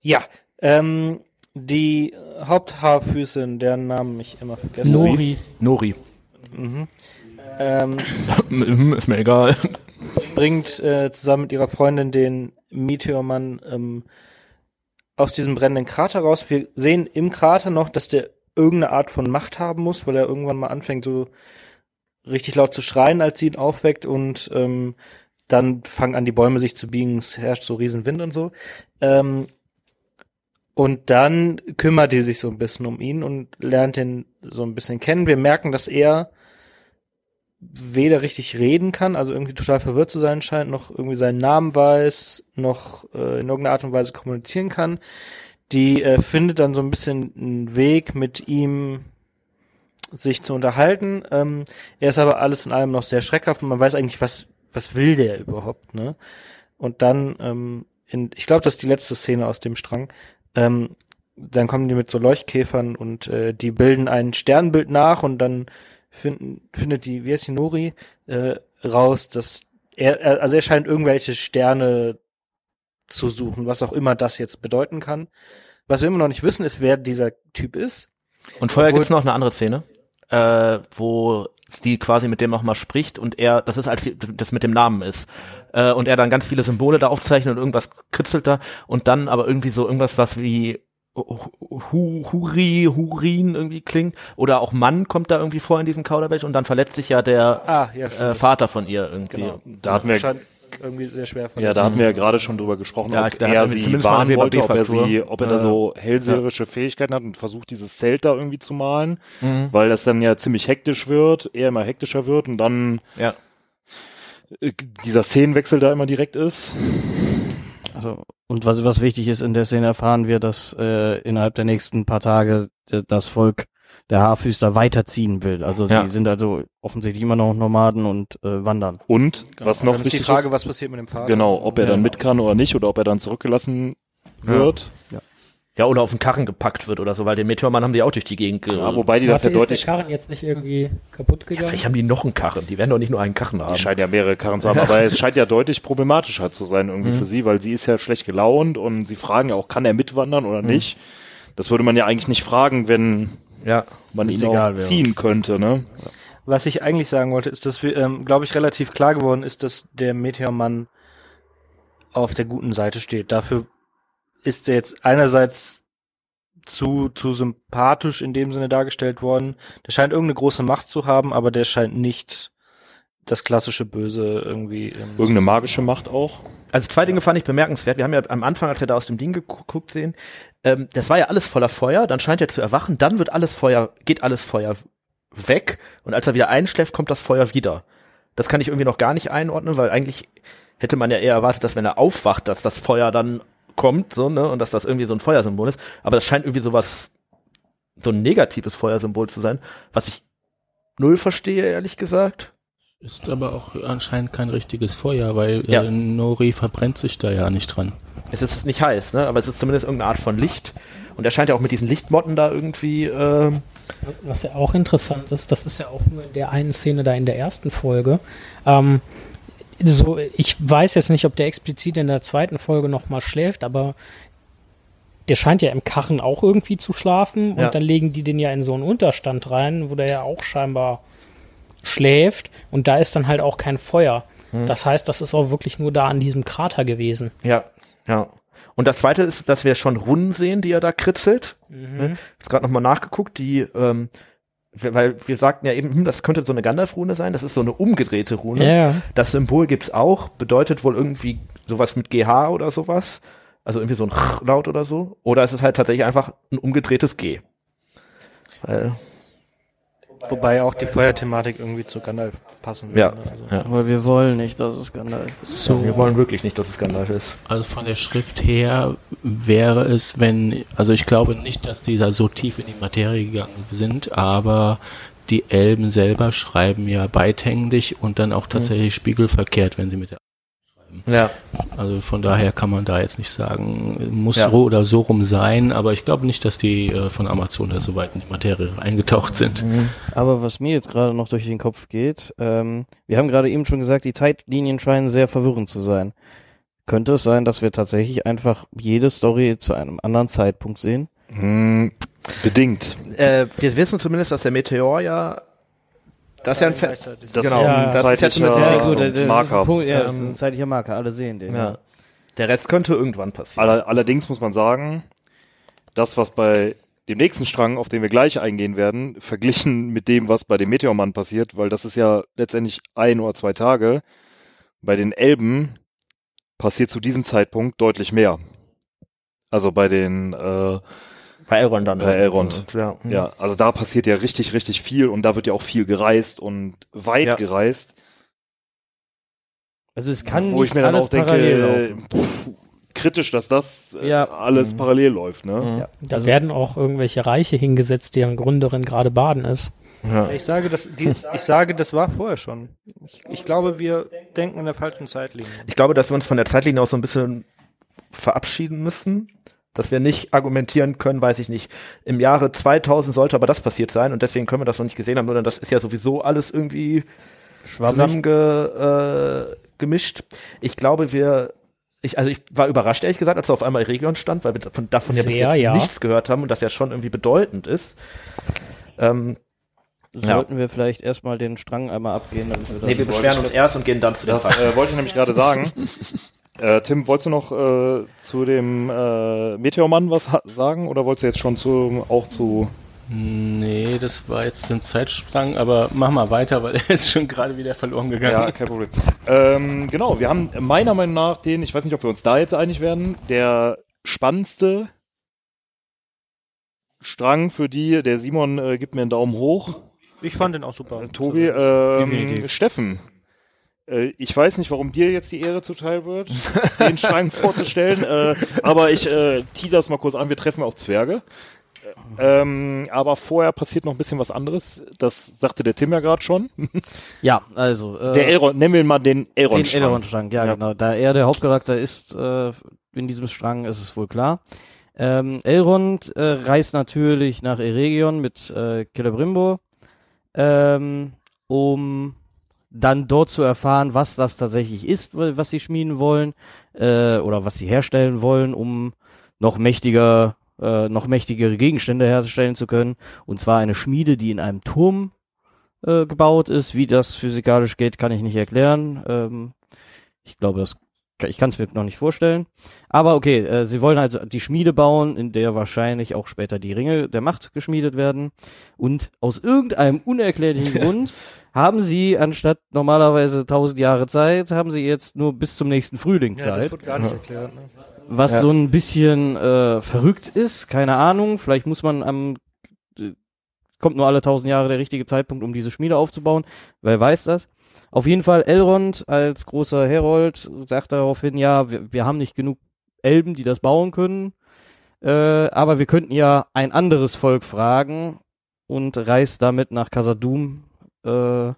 Ja, ähm, die Haupthaarfüßin, deren Namen ich immer vergesse. Nori. Nori. Mhm. Ähm, ist mir egal. bringt äh, zusammen mit ihrer Freundin den Meteormann ähm, aus diesem brennenden Krater raus. Wir sehen im Krater noch, dass der irgendeine Art von Macht haben muss, weil er irgendwann mal anfängt, so richtig laut zu schreien, als sie ihn aufweckt und ähm, dann fangen an, die Bäume sich zu biegen, es herrscht so Riesenwind und so. Ähm, und dann kümmert die sich so ein bisschen um ihn und lernt ihn so ein bisschen kennen. Wir merken, dass er weder richtig reden kann, also irgendwie total verwirrt zu sein scheint, noch irgendwie seinen Namen weiß, noch äh, in irgendeiner Art und Weise kommunizieren kann. Die äh, findet dann so ein bisschen einen Weg mit ihm sich zu unterhalten. Ähm, er ist aber alles in allem noch sehr schreckhaft und man weiß eigentlich, was, was will der überhaupt, ne? Und dann, ähm, in, ich glaube, das ist die letzte Szene aus dem Strang, ähm, dann kommen die mit so Leuchtkäfern und äh, die bilden ein Sternbild nach und dann finden, findet die, wie heißt die Nori, äh, raus, dass er, er, also er scheint irgendwelche Sterne zu suchen, was auch immer das jetzt bedeuten kann. Was wir immer noch nicht wissen, ist, wer dieser Typ ist. Und vorher Obwohl- gibt's noch eine andere Szene. äh, wo die quasi mit dem nochmal spricht und er, das ist als die, das mit dem Namen ist, äh, und er dann ganz viele Symbole da aufzeichnet und irgendwas kritzelt da und dann aber irgendwie so irgendwas, was wie Hu, Huri, Hurin irgendwie klingt oder auch Mann kommt da irgendwie vor in diesem Kauderwelsch und dann verletzt sich ja der Ah, ja, äh, Vater von ihr irgendwie. Genau. Da hatten wir irgendwie sehr schwer Ja, da hatten wir ja gerade schon drüber gesprochen, Ja, ob er sie warnen wollte, ob er sie, ob er da so hellseherische Fähigkeiten hat und versucht, dieses Zelt da irgendwie zu malen, Mhm. weil das dann ja ziemlich hektisch wird, er immer hektischer wird und dann Ja. äh, dieser Szenenwechsel da immer direkt ist. Also, und was, was wichtig ist, in der Szene erfahren wir, dass äh, innerhalb der nächsten paar Tage äh, das Volk der Haarfüßler weiterziehen will. Also Ja. die sind also offensichtlich immer noch Nomaden und äh, wandern. Und Genau. was Und noch dann ist die Frage, ist, was passiert mit dem Vater? genau, ob er Ja. dann mit kann oder nicht oder ob er dann zurückgelassen wird. Ja, oder auf den Karren gepackt wird oder so, weil den Meteormann haben die auch durch die Gegend ge Ja, wobei die das ja ist deutlich, der Karren jetzt nicht irgendwie kaputt gegangen? Vielleicht haben die noch einen Karren, die werden doch nicht nur einen Karren haben. die scheint ja mehrere Karren zu haben, aber es scheint ja deutlich problematischer zu sein irgendwie Mhm. für sie, weil sie ist ja schlecht gelaunt und sie fragen ja auch, kann er mitwandern oder Mhm. nicht? Das würde man ja eigentlich nicht fragen, wenn Ja. man ihn egal auch wäre. ziehen könnte, ne? Was ich eigentlich sagen wollte, ist, dass wir, ähm, glaube ich, relativ klar geworden ist, dass der Meteormann auf der guten Seite steht. Dafür ist er jetzt einerseits zu, zu sympathisch in dem Sinne dargestellt worden. Der scheint irgendeine große Macht zu haben, aber der scheint nicht das klassische Böse irgendwie. Ähm, Irgendeine magische Macht auch. Also zwei Dinge fand ich bemerkenswert. Wir haben ja am Anfang, als wir da aus dem Ding geguckt sehen, ähm, das war ja alles voller Feuer, dann scheint er zu erwachen, dann wird alles Feuer, geht alles Feuer weg und als er wieder einschläft, kommt das Feuer wieder. Das kann ich irgendwie noch gar nicht einordnen, weil eigentlich hätte man ja eher erwartet, dass wenn er aufwacht, dass das Feuer dann kommt, so, ne, und dass das irgendwie so ein Feuersymbol ist. Aber das scheint irgendwie sowas, so ein negatives Feuersymbol zu sein, was ich null verstehe, ehrlich gesagt. Ist aber auch anscheinend kein richtiges Feuer, weil Ja. äh, Nori verbrennt sich da ja nicht dran. Es ist nicht heiß, ne, aber es ist zumindest irgendeine Art von Licht. Und er scheint ja auch mit diesen Lichtmotten da irgendwie, ähm, Was, was ja auch interessant ist, das ist ja auch nur in der einen Szene da in der ersten Folge. Ähm, so, ich weiß jetzt nicht, ob der explizit in der zweiten Folge nochmal schläft, aber der scheint ja im Karren auch irgendwie zu schlafen und Ja. dann legen die den ja in so einen Unterstand rein, wo der ja auch scheinbar schläft und da ist dann halt auch kein Feuer. Das heißt, das ist auch wirklich nur da an diesem Krater gewesen. Ja, ja. Und das zweite ist, dass wir schon Runen sehen, die er da kritzelt. Ne? Jetzt gerade nochmal nachgeguckt, die, ähm, weil wir sagten ja eben, hm, das könnte so eine Gandalf-Rune sein, das ist so eine umgedrehte Rune. Ja. Das Symbol gibt's auch, bedeutet wohl irgendwie sowas mit GH oder sowas. Also irgendwie so ein Ch-Laut oder so. Oder es ist halt tatsächlich einfach ein umgedrehtes G. Weil, Wobei auch die Feuerthematik irgendwie zu Gandalf passen Ja. würde. ne? Also. Ja. Aber wir wollen nicht, dass es Skandal ist. So, wir wollen wirklich nicht, dass es Gandalf ist. also von der Schrift her wäre es, wenn, also ich glaube nicht, dass dieser so tief in die Materie gegangen sind, aber die Elben selber schreiben ja beidhändig und dann auch tatsächlich spiegelverkehrt, wenn sie mit der Ja. Also von daher kann man da jetzt nicht sagen, muss Ja. so oder so rum sein, aber ich glaube nicht, dass die äh, von Amazon da so weit in die Materie eingetaucht sind. Aber was mir jetzt gerade noch durch den Kopf geht, ähm, wir haben gerade eben schon gesagt, die Zeitlinien scheinen sehr verwirrend zu sein. Könnte es sein, dass wir tatsächlich einfach jede Story zu einem anderen Zeitpunkt sehen? Hm, bedingt. Äh, wir wissen zumindest, dass der Meteor ja, das ist ja ein Fe. Das Genau. ist Ja, ein das ist ja zeitlicher zumindest- Ja, gut, das ist ein Marker. Punkt, ja, das ist ein zeitlicher Marker, alle sehen den. Ja. Der Rest könnte irgendwann passieren. Aller, allerdings muss man sagen, das, was bei dem nächsten Strang, auf den wir gleich eingehen werden, verglichen mit dem, was bei dem Meteormann passiert, weil das ist ja letztendlich ein oder zwei Tage, bei den Elben passiert zu diesem Zeitpunkt deutlich mehr. Also bei den, äh, Bei Elrond dann. Bei Elrond. Ja. hm. ja, also da passiert ja richtig, richtig viel und da wird ja auch viel gereist und weit Ja. gereist. Also es kann wo nicht ich mir dann alles auch denke, pff, kritisch, dass das äh, Ja. alles Mhm. parallel läuft, ne? Mhm. Ja. Da Also- werden auch irgendwelche Reiche hingesetzt, deren Gründerin gerade baden ist. Ja. Ich sage, das, die, ich sage, das war vorher schon. Ich, ich glaube, wir denken in der falschen Zeitlinie. Ich glaube, dass wir uns von der Zeitlinie auch so ein bisschen verabschieden müssen. Dass wir nicht argumentieren können, weiß ich nicht. Im Jahre 2000 sollte aber das passiert sein und deswegen können wir das noch nicht gesehen haben, sondern das ist ja sowieso alles irgendwie zusammengemischt. Äh, gemischt. ich glaube, wir, ich, also ich war überrascht, ehrlich gesagt, als er auf einmal Region stand, weil wir davon, davon ja bis jetzt ja. nichts gehört haben und das ja schon irgendwie bedeutend ist. Ähm, sollten wir vielleicht erstmal den Strang einmal abgehen. Damit wir das Nee, wir beschweren uns erst und gehen dann zu den Das äh, wollte ich nämlich gerade sagen. Äh, Tim, wolltest du noch äh, zu dem äh, Meteormann was sagen oder wolltest du jetzt schon zu, auch zu Nee, das war jetzt ein Zeitsprung, aber mach mal weiter, weil er ist schon gerade wieder verloren gegangen. Ja, kein Problem. Ähm, genau, wir haben meiner Meinung nach den, ich weiß nicht, ob wir uns da jetzt einig werden, der spannendste Strang für die, der Simon äh, gibt mir einen Daumen hoch. Ich fand den auch super. Äh, Tobi, ähm, Definitiv. Steffen. Äh, ich weiß nicht, warum dir jetzt die Ehre zuteil wird, den Strang vorzustellen, äh, aber ich äh, teaser es mal kurz an, wir treffen auch Zwerge. Ähm, aber vorher passiert noch ein bisschen was anderes. Das sagte der Tim ja gerade schon. Ja, also. Äh, Der Elrond, nennen wir ihn mal den Elrond. Den Elrond-Strang, ja, Ja. genau. Da er der Hauptcharakter ist äh, in diesem Strang, ist es wohl klar. Ähm, Elrond äh, reist natürlich nach Eregion mit äh, Celebrimbor, ähm, um dann dort zu erfahren, was das tatsächlich ist, was sie schmieden wollen äh, oder was sie herstellen wollen, um noch mächtiger, äh, noch mächtigere Gegenstände herstellen zu können. Und zwar eine Schmiede, die in einem Turm äh, gebaut ist. Wie das physikalisch geht, kann ich nicht erklären. Ähm, ich glaube, das ich kann es mir noch nicht vorstellen. Aber okay, äh, sie wollen also die Schmiede bauen, in der wahrscheinlich auch später die Ringe der Macht geschmiedet werden. Und aus irgendeinem unerklärlichen Grund haben sie anstatt normalerweise 1000 Jahre Zeit, haben sie jetzt nur bis zum nächsten Frühling Ja, das Zeit. wird gar nicht erklärt. Ne? Was Ja. so ein bisschen äh, verrückt ist, keine Ahnung. Vielleicht muss man am äh, kommt nur alle tausend Jahre der richtige Zeitpunkt, um diese Schmiede aufzubauen. Wer weiß das? Auf jeden Fall Elrond als großer Herold sagt daraufhin, ja, wir, wir haben nicht genug Elben, die das bauen können. Äh, aber wir könnten ja ein anderes Volk fragen und reist damit nach Khazad-dûm, äh,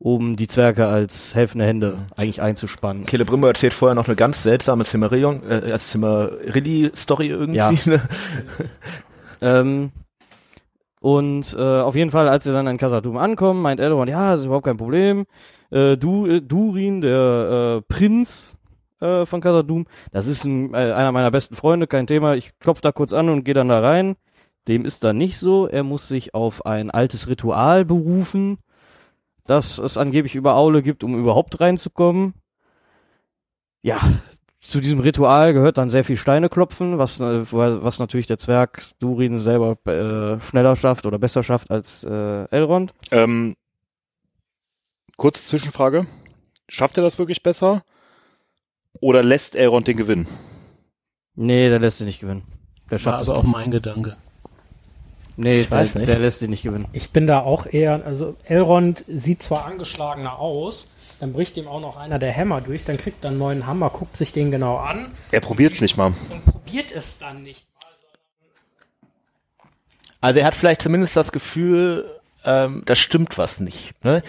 um die Zwerge als helfende Hände eigentlich einzuspannen. Celebrimbo erzählt vorher noch eine ganz seltsame Cimmerillion, äh, Cimmerilli-Story irgendwie. Ja. ne? Ähm, und äh, auf jeden Fall, als sie dann in Khazad-dûm ankommen, meint Elrond, ja, das ist überhaupt kein Problem. Äh, du, äh, Durin, der äh, Prinz äh, von Khazad-dûm, das ist ein, äh, einer meiner besten Freunde, kein Thema. Ich klopf da kurz an und gehe dann da rein. Dem ist dann nicht so. Er muss sich auf ein altes Ritual berufen, das es angeblich über Aule gibt, um überhaupt reinzukommen. Ja, zu diesem Ritual gehört dann sehr viel Steine klopfen, was, was natürlich der Zwerg Durin selber äh, schneller schafft oder besser schafft als äh, Elrond. Ähm, kurze Zwischenfrage. Schafft er das wirklich besser? Oder lässt Elrond den gewinnen? Nee, der lässt sie nicht gewinnen. Der War schafft es aber auch nicht. mein Gedanke. Nee, Ich weiß der, nicht. der lässt sie nicht gewinnen. Ich bin da auch eher, also Elrond sieht zwar angeschlagener aus, dann bricht ihm auch noch einer der Hämmer durch, dann kriegt er einen neuen Hammer, guckt sich den genau an Er probiert's nicht mal. und probiert es dann nicht. Also er hat vielleicht zumindest das Gefühl, ähm, da stimmt was nicht. Ne?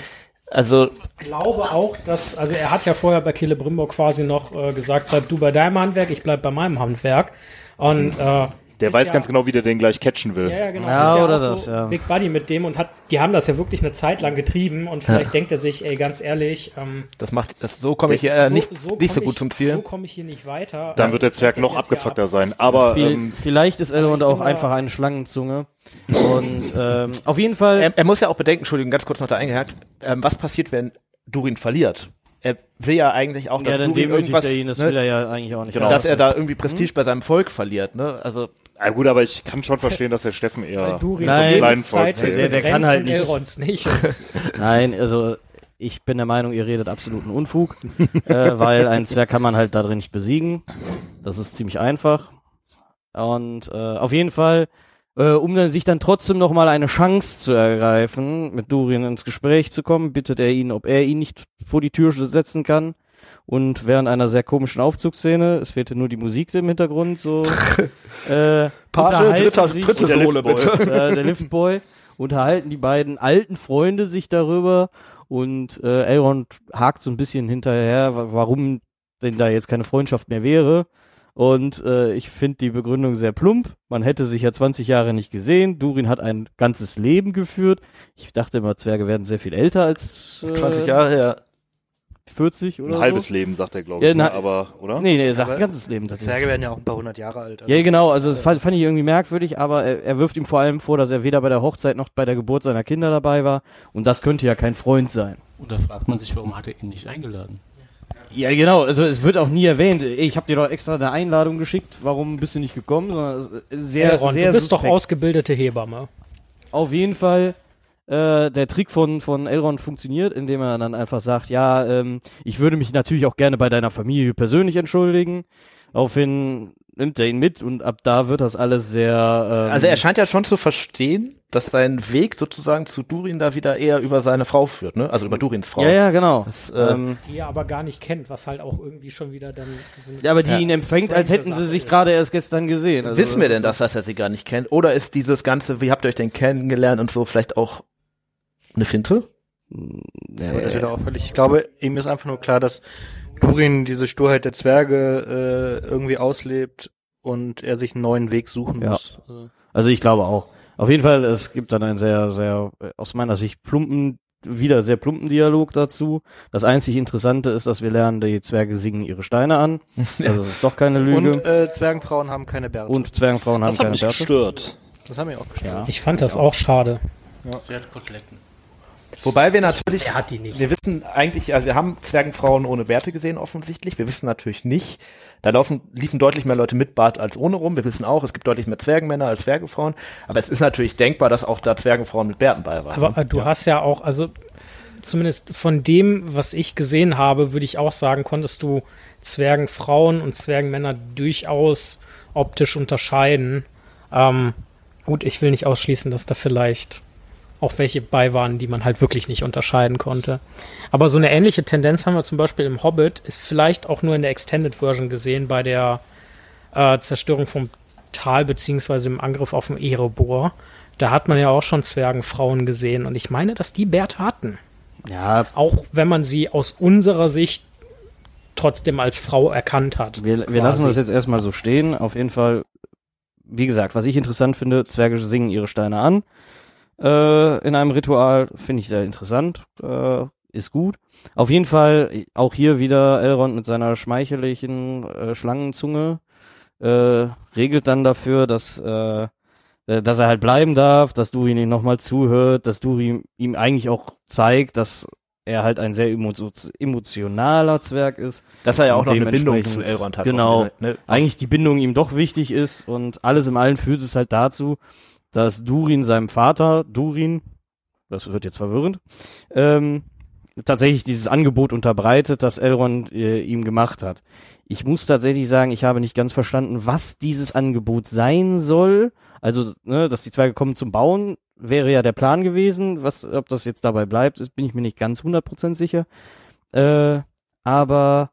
Also Ich glaube auch, dass, also er hat ja vorher bei Celebrimbo quasi noch äh, gesagt, bleib du bei deinem Handwerk, ich bleib bei meinem Handwerk. Und äh, Der ist weiß ja, ganz genau, wie der den gleich catchen will. Ja, ja, genau. Ja, ist oder auch das, so ja. Big Buddy mit dem und hat, die haben das ja wirklich eine Zeit lang getrieben und vielleicht denkt er sich, ey, ganz ehrlich, ähm, das macht, das, so komme ich hier äh, so, nicht, so nicht so gut ich, zum Ziel. So komme ich hier nicht weiter. Dann Ähm, wird der Zwerg noch abgefuckter ab. sein. Aber Viel, ähm, vielleicht ist Elrond auch einfach eine Schlangenzunge. Und ähm, auf jeden Fall. Er, er muss ja auch bedenken, Entschuldigung, ganz kurz noch da eingehakt, ähm, was passiert, wenn Durin verliert? Er will ja eigentlich auch, dass ja, dann Durin irgendwas, er ihn, das ne, will er ja eigentlich auch nicht. Genau. dass er da irgendwie Prestige bei seinem Volk verliert. Ne? Also ja gut, aber ich kann schon verstehen, dass der Steffen eher Durin Nein, kleinen Volk zählt. Der- der kann halt nicht. Elrons nicht. Nein, also ich bin der Meinung, ihr redet absoluten Unfug, äh, weil einen Zwerg kann man halt da drin nicht besiegen. Das ist ziemlich einfach. Und äh, auf jeden Fall, äh, um dann, sich dann trotzdem noch mal eine Chance zu ergreifen, mit Durin ins Gespräch zu kommen, bittet er ihn, ob er ihn nicht vor die Tür setzen kann. Und während einer sehr komischen Aufzugsszene, es fehlte nur die Musik im Hintergrund, so äh, Page, dritter, sich- dritte der Sohle Liftboy. bitte. äh, der Liftboy, unterhalten die beiden alten Freunde sich darüber und äh, Elrond hakt so ein bisschen hinterher, wa- warum denn da jetzt keine Freundschaft mehr wäre. Und äh, ich finde die Begründung sehr plump. Man hätte sich ja 20 Jahre nicht gesehen. Durin hat ein ganzes Leben geführt. Ich dachte immer, Zwerge werden sehr viel älter als äh, 20 Jahre her. 40 oder Ein so. halbes Leben, sagt er, glaube Ja, ich. ne? na- aber, oder? Nee, nee, er sagt Aber ein ganzes Leben Die tatsächlich. Zwerge werden ja auch ein paar hundert Jahre alt. also Ja, genau, das also das ja- fand, fand ich irgendwie merkwürdig, aber er, er wirft ihm vor allem vor, dass er weder bei der Hochzeit noch bei der Geburt seiner Kinder dabei war und das könnte ja kein Freund sein. Und da fragt man sich, warum hat er ihn nicht eingeladen? Ja, genau, also es wird auch nie erwähnt, ich habe dir doch extra eine Einladung geschickt, warum bist du nicht gekommen, sondern sehr, Elrond, sehr du bist doch suspekt. ausgebildete Hebamme. Auf jeden Fall, äh, der Trick von, von Elrond funktioniert, indem er dann einfach sagt, ja, ähm, ich würde mich natürlich auch gerne bei deiner Familie persönlich entschuldigen. Aufhin nimmt er ihn mit und ab da wird das alles sehr. Ähm, Also er scheint ja schon zu verstehen, dass sein Weg sozusagen zu Durin da wieder eher über seine Frau führt, ne? Also über Durins Frau. Ja, ja, genau. Das, äh, ähm, Die er aber gar nicht kennt, was halt auch irgendwie schon wieder dann. So ja, aber die Ja. ihn empfängt, als hätten sie sich gerade erst gestern gesehen. Also Wissen wir denn das, dass er sie gar nicht kennt? Oder ist dieses Ganze, wie habt ihr euch denn kennengelernt und so, vielleicht auch eine Finte? Ja, aber das wird auch völlig. Ich glaube, ihm ist einfach nur klar, dass Durin diese Sturheit der Zwerge äh, irgendwie auslebt und er sich einen neuen Weg suchen Ja. muss. Also, Also ich glaube auch. Auf jeden Fall, es gibt dann einen sehr, sehr, äh, aus meiner Sicht plumpen, wieder sehr plumpen Dialog dazu. Das einzig Interessante ist, dass wir lernen, die Zwerge singen ihre Steine an. Also es ist doch keine Lüge. und äh, Zwergenfrauen haben keine Bärte. Und Zwergenfrauen haben Das hat keine mich Bärte. gestört. das haben wir auch gestört. Ja. Ich fand das auch schade. Sie hat Koteletten. Wobei wir natürlich, Er hat die nicht. wir wissen eigentlich, also wir haben Zwergenfrauen ohne Bärte gesehen offensichtlich. Wir wissen natürlich nicht, da laufen, liefen deutlich mehr Leute mit Bart als ohne rum. Wir wissen auch, es gibt deutlich mehr Zwergenmänner als Zwergefrauen. Aber es ist natürlich denkbar, dass auch da Zwergenfrauen mit Bärten bei waren. Aber äh, du hast ja auch, also zumindest von dem, was ich gesehen habe, würde ich auch sagen, konntest du Zwergenfrauen und Zwergenmänner durchaus optisch unterscheiden. Ähm, gut, ich will nicht ausschließen, dass da vielleicht auch welche bei waren, die man halt wirklich nicht unterscheiden konnte. Aber so eine ähnliche Tendenz haben wir zum Beispiel im Hobbit, ist vielleicht auch nur in der Extended Version gesehen bei der äh, Zerstörung vom Tal beziehungsweise im Angriff auf den Erebor. Da hat man ja auch schon Zwergenfrauen gesehen und ich meine, dass die Bärte hatten. Ja, Auch wenn man sie aus unserer Sicht trotzdem als Frau erkannt hat. wir, wir lassen das jetzt erstmal so stehen. Auf jeden Fall, wie gesagt, was ich interessant finde, Zwerge singen ihre Steine an. Äh, in einem Ritual finde ich sehr interessant. Äh, ist gut. Auf jeden Fall auch hier wieder Elrond mit seiner schmeicheligen äh, Schlangenzunge äh, regelt dann dafür, dass äh, äh, dass er halt bleiben darf, dass Durin ihm nochmal zuhört, dass Durin ihm eigentlich auch zeigt, dass er halt ein sehr emo emotionaler Zwerg ist. dass er ja auch noch eine Bindung zu Elrond hat. genau. Auf- Ne? Eigentlich die Bindung ihm doch wichtig ist und alles im allen führt es halt dazu, dass Durin seinem Vater, Durin, das wird jetzt verwirrend, ähm, tatsächlich dieses Angebot unterbreitet, das Elrond äh, ihm gemacht hat. Ich muss tatsächlich sagen, ich habe nicht ganz verstanden, was dieses Angebot sein soll. Also, ne, dass die Zwerge kommen zum Bauen, wäre ja der Plan gewesen. Was, ob das jetzt dabei bleibt, ist, bin ich mir nicht ganz 100% sicher. Äh, aber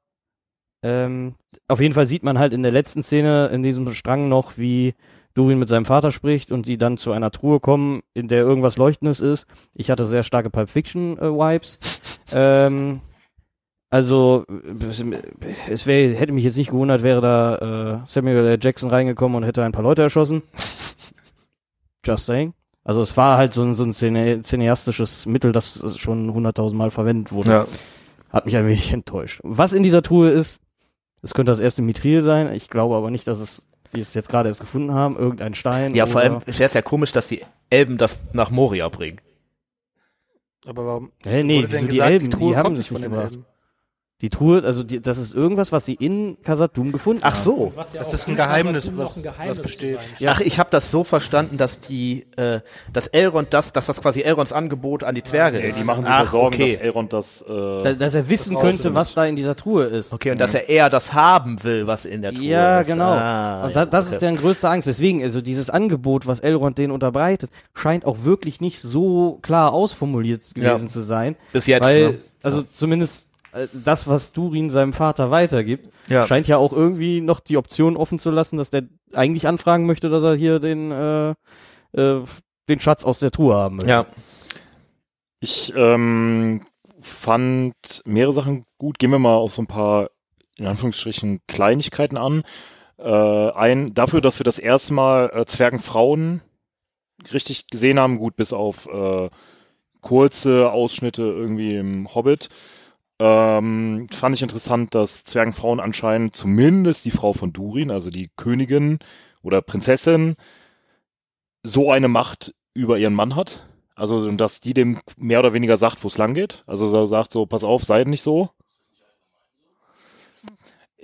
ähm, auf jeden Fall sieht man halt in der letzten Szene in diesem Strang noch, wie Durin mit seinem Vater spricht und die dann zu einer Truhe kommen, in der irgendwas Leuchtendes ist. Ich hatte sehr starke Pulp Fiction äh, Vibes. ähm, also es, wär, hätte mich jetzt nicht gewundert, wäre da äh, Samuel L. Jackson reingekommen und hätte ein paar Leute erschossen. Just saying. Also es war halt so ein, so ein Szene, cineastisches Mittel, das schon hunderttausendmal verwendet wurde. Ja. Hat mich ein wenig enttäuscht. Was in dieser Truhe ist, es könnte das erste Mithril sein. Ich glaube aber nicht, dass es, die es jetzt gerade erst gefunden haben, irgendein Stein. ja, vor allem wäre es ja komisch, dass die Elben das nach Moria bringen. Aber warum? Hä, nee, wieso die gesagt, Elben? Die haben das nicht gebracht. Elben? Die Truhe, also die, das ist irgendwas, was sie in Khazad-dûm gefunden Ach haben. so. Was ja Das ist ein in Geheimnis, was- ein Geheimnis was besteht. Ja. Ach, ich habe das so verstanden, dass die, äh, dass Elrond das, dass das quasi Elronds Angebot an die Zwerge Nee, ist. die machen sich Ach, ja Sorgen, okay. dass Elrond das. Da, Äh, dass er wissen Das könnte, was da in dieser Truhe ist. Okay, und dass er eher das haben will, was in der Truhe Ja, ist. genau. Ah, und da, ja, das okay. ist deren größte Angst. Deswegen, also dieses Angebot, was Elrond denen unterbreitet, scheint auch wirklich nicht so klar ausformuliert Ja. gewesen zu sein. Bis jetzt. weil, ne? also zumindest das, was Durin seinem Vater weitergibt, Ja. scheint ja auch irgendwie noch die Option offen zu lassen, dass der eigentlich anfragen möchte, dass er hier den, äh, äh, den Schatz aus der Truhe haben möchte. Ja. ich ähm, fand mehrere Sachen gut. Gehen wir mal auf so ein paar, in Anführungsstrichen, Kleinigkeiten an. Äh, ein, dafür, dass wir das erste Mal äh, Zwergenfrauen richtig gesehen haben, gut, bis auf äh, kurze Ausschnitte irgendwie im Hobbit. Ähm, fand ich interessant, dass Zwergenfrauen anscheinend zumindest die Frau von Durin, also die Königin oder Prinzessin, so eine Macht über ihren Mann hat. Also, dass die dem mehr oder weniger sagt, wo es lang geht. Also so sagt so, pass auf, seid nicht so.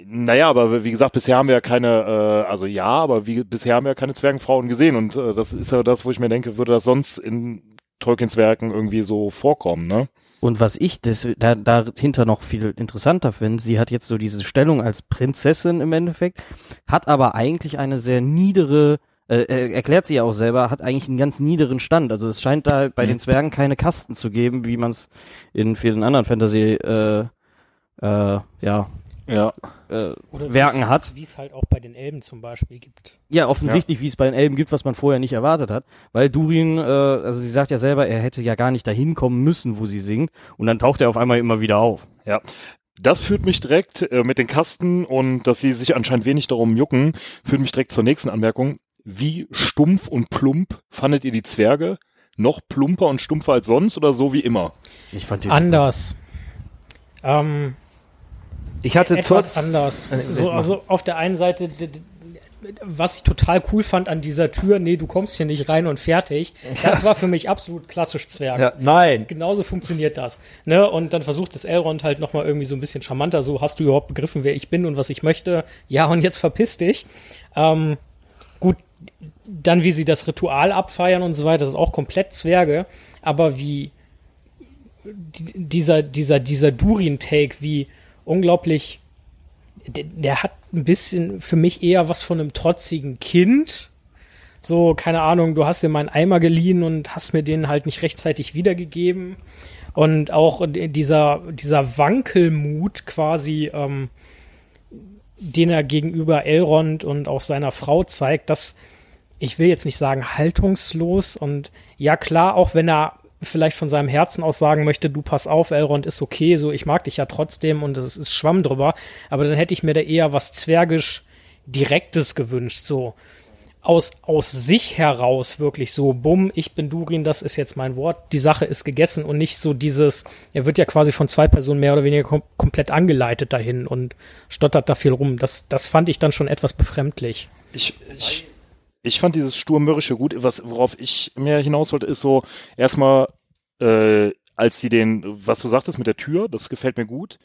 Naja, aber wie gesagt, bisher haben wir ja keine, äh, also ja, aber wie, bisher haben wir ja keine Zwergenfrauen gesehen und äh, das ist ja das, wo ich mir denke, würde das sonst in Tolkiens Werken irgendwie so vorkommen, ne? Und was ich das, da, dahinter noch viel interessanter finde, sie hat jetzt so diese Stellung als Prinzessin im Endeffekt, hat aber eigentlich eine sehr niedere, äh, erklärt sie ja auch selber, hat eigentlich einen ganz niederen Stand. Also es scheint da bei mhm. den Zwergen keine Kasten zu geben, wie man es in vielen anderen Fantasy äh, äh, ja, ja. äh, Werken hat. Wie es halt auch bei den Elben zum Beispiel gibt. Ja, offensichtlich, ja. wie es bei den Elben gibt, was man vorher nicht erwartet hat. Weil Durin, äh, also sie sagt ja selber, er hätte ja gar nicht dahin kommen müssen, wo sie singt. Und dann taucht er auf einmal immer wieder auf. Ja. Das führt mich direkt äh, mit den Kasten und dass sie sich anscheinend wenig darum jucken, führt mich direkt zur nächsten Anmerkung. Wie stumpf und plump fandet ihr die Zwerge? Noch plumper und stumpfer als sonst oder so wie immer? Ich fand die anders. Ähm, ich hatte etwas anders. Äh, so, also auf der einen Seite, was ich total cool fand an dieser Tür, nee, du kommst hier nicht rein und fertig. Das war für mich absolut klassisch Zwerg. Ja, nein. Genauso funktioniert das. Ne? Und dann versucht das Elrond halt nochmal irgendwie so ein bisschen charmanter. So, hast du überhaupt begriffen, wer ich bin und was ich möchte? Ja, und jetzt verpiss dich. Ähm, gut, dann wie sie das Ritual abfeiern und so weiter, das ist auch komplett Zwerge. Aber wie dieser, dieser, dieser Durin-Take, wie unglaublich, der, der, hat ein bisschen für mich eher was von einem trotzigen Kind. So, keine Ahnung, du hast dir meinen Eimer geliehen und hast mir den halt nicht rechtzeitig wiedergegeben. Und auch dieser, dieser Wankelmut quasi, ähm, den er gegenüber Elrond und auch seiner Frau zeigt, das, ich will jetzt nicht sagen haltungslos und ja klar, auch wenn er vielleicht von seinem Herzen aus sagen möchte, du pass auf, Elrond ist okay, so ich mag dich ja trotzdem und es ist Schwamm drüber, aber dann hätte ich mir da eher was zwergisch Direktes gewünscht, so aus, aus sich heraus wirklich so, bumm, ich bin Durin, das ist jetzt mein Wort, die Sache ist gegessen und nicht so dieses, er wird ja quasi von zwei Personen mehr oder weniger kom komplett angeleitet dahin und stottert da viel rum. Das, das fand ich dann schon etwas befremdlich. Ich, ich ich fand dieses sturmürrische gut. Was, worauf ich mehr hinaus wollte, ist so erstmal, äh, als sie den, was du sagtest mit der Tür, das gefällt mir gut.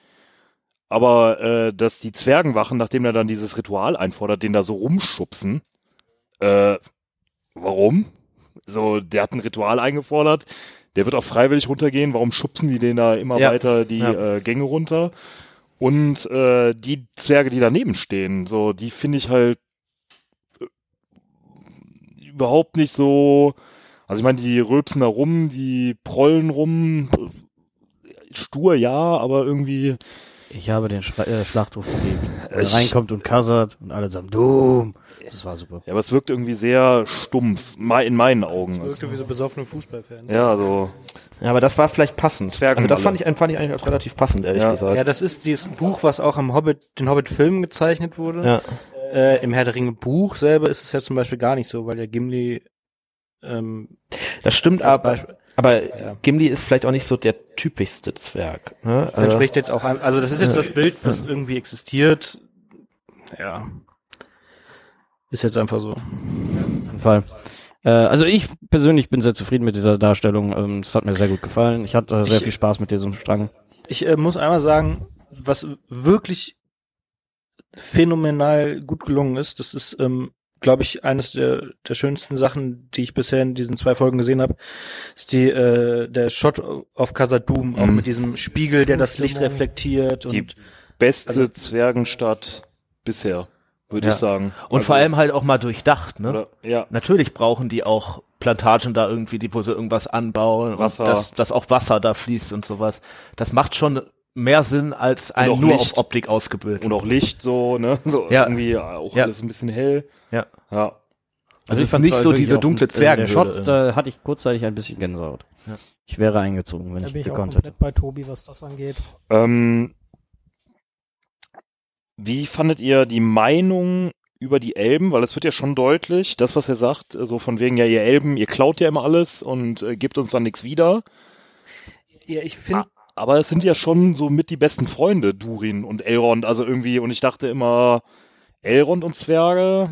Aber äh, dass die Zwergenwachen, nachdem er dann dieses Ritual einfordert, den da so rumschubsen, äh, warum? So, der hat ein Ritual eingefordert, der wird auch freiwillig runtergehen. Warum schubsen die den da immer ja. weiter die ja. äh, Gänge runter? Und äh, die Zwerge, die daneben stehen, so, die finde ich halt überhaupt nicht so. Also ich meine, die rülpsen da rum, die prollen rum. Stur ja, aber irgendwie. Ich habe den Schla äh, Schlachthof geliebt. Er reinkommt und kassert und alle sagen, Doom. Das war super. Ja, aber es wirkt irgendwie sehr stumpf, in meinen Augen. Es wirkte also. wie so besoffene Fußballfans. Ja, so. Ja, aber das war vielleicht passend. Zwergen also das fand ich, fand ich eigentlich relativ passend, ehrlich ja. gesagt. Ja, das ist dieses Buch, was auch im Hobbit, den Hobbit-Film gezeichnet wurde. Ja. Äh, Im Herr der Ringe Buch selber ist es ja zum Beispiel gar nicht so, weil der Gimli ähm, das stimmt aber, aber ja. Gimli ist vielleicht auch nicht so der typischste Zwerg. Ne? Das entspricht jetzt auch, also das ist jetzt das Bild, was irgendwie existiert. Ja. Ist jetzt einfach so. Auf Fall. Äh, also ich persönlich bin sehr zufrieden mit dieser Darstellung. Ähm, es hat mir sehr gut gefallen. Ich hatte sehr ich, viel Spaß mit diesem Strang. Ich äh, muss einmal sagen, was wirklich phänomenal gut gelungen ist. Das ist, ähm, glaube ich, eines der, der schönsten Sachen, die ich bisher in diesen zwei Folgen gesehen habe, ist die äh, der Shot auf auch mhm. mit diesem Spiegel, der das Licht reflektiert. Die und, beste also, Zwergenstadt bisher, würde ja. ich sagen. Und also, vor allem halt auch mal durchdacht, ne? Oder, ja. Natürlich brauchen die auch Plantagen da irgendwie, die wo sie irgendwas anbauen, Wasser. dass, dass auch Wasser da fließt und sowas. Das macht schon mehr Sinn als ein nur Licht. auf Optik ausgebildet. Und auch Licht so, ne? So ja. irgendwie auch ja. alles ein bisschen hell. Ja. Ja. Also, also ich fand nicht so diese dunkle Zwerge. Der Shot, da hatte ich kurzzeitig ein bisschen Gänsehaut. Ja. Ich wäre eingezogen, wenn da ich bin gekonnt hätte. bei Tobi, was das angeht. Ähm, wie fandet ihr die Meinung über die Elben? Weil es wird ja schon deutlich, das, was er sagt, so von wegen, ja, ihr Elben, ihr klaut ja immer alles und äh, gebt uns dann nichts wieder. Ja, ich finde, aber es sind ja schon so mit die besten Freunde, Durin und Elrond. Also irgendwie, und ich dachte immer, Elrond und Zwerge,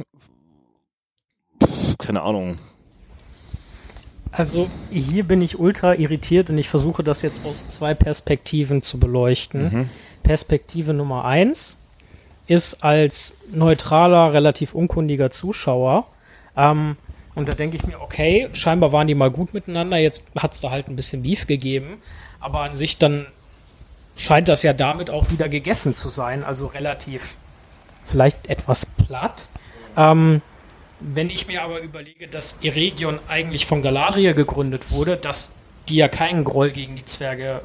pff, keine Ahnung. Also hier bin ich ultra irritiert und ich versuche das jetzt aus zwei Perspektiven zu beleuchten. Mhm. Perspektive Nummer eins ist als neutraler, relativ unkundiger Zuschauer. Ähm, und da denke ich mir, okay, scheinbar waren die mal gut miteinander, jetzt hat es da halt ein bisschen Beef gegeben. Aber an sich dann scheint das ja damit auch wieder gegessen zu sein. Also relativ vielleicht etwas platt. Ähm, wenn ich mir aber überlege, dass Eregion eigentlich von Galadriel gegründet wurde, dass die ja keinen Groll gegen die Zwerge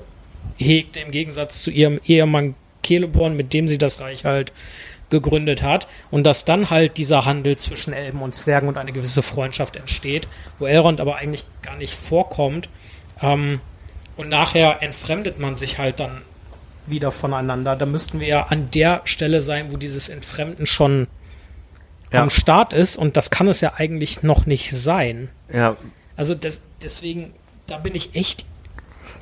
hegte, im Gegensatz zu ihrem Ehemann Celeborn, mit dem sie das Reich halt gegründet hat, und dass dann halt dieser Handel zwischen Elben und Zwergen und eine gewisse Freundschaft entsteht, wo Elrond aber eigentlich gar nicht vorkommt. Ähm, und nachher entfremdet man sich halt dann wieder voneinander. Da müssten wir ja an der Stelle sein, wo dieses Entfremden schon Ja. am Start ist und das kann es ja eigentlich noch nicht sein. Ja, Also des, deswegen, da bin ich echt.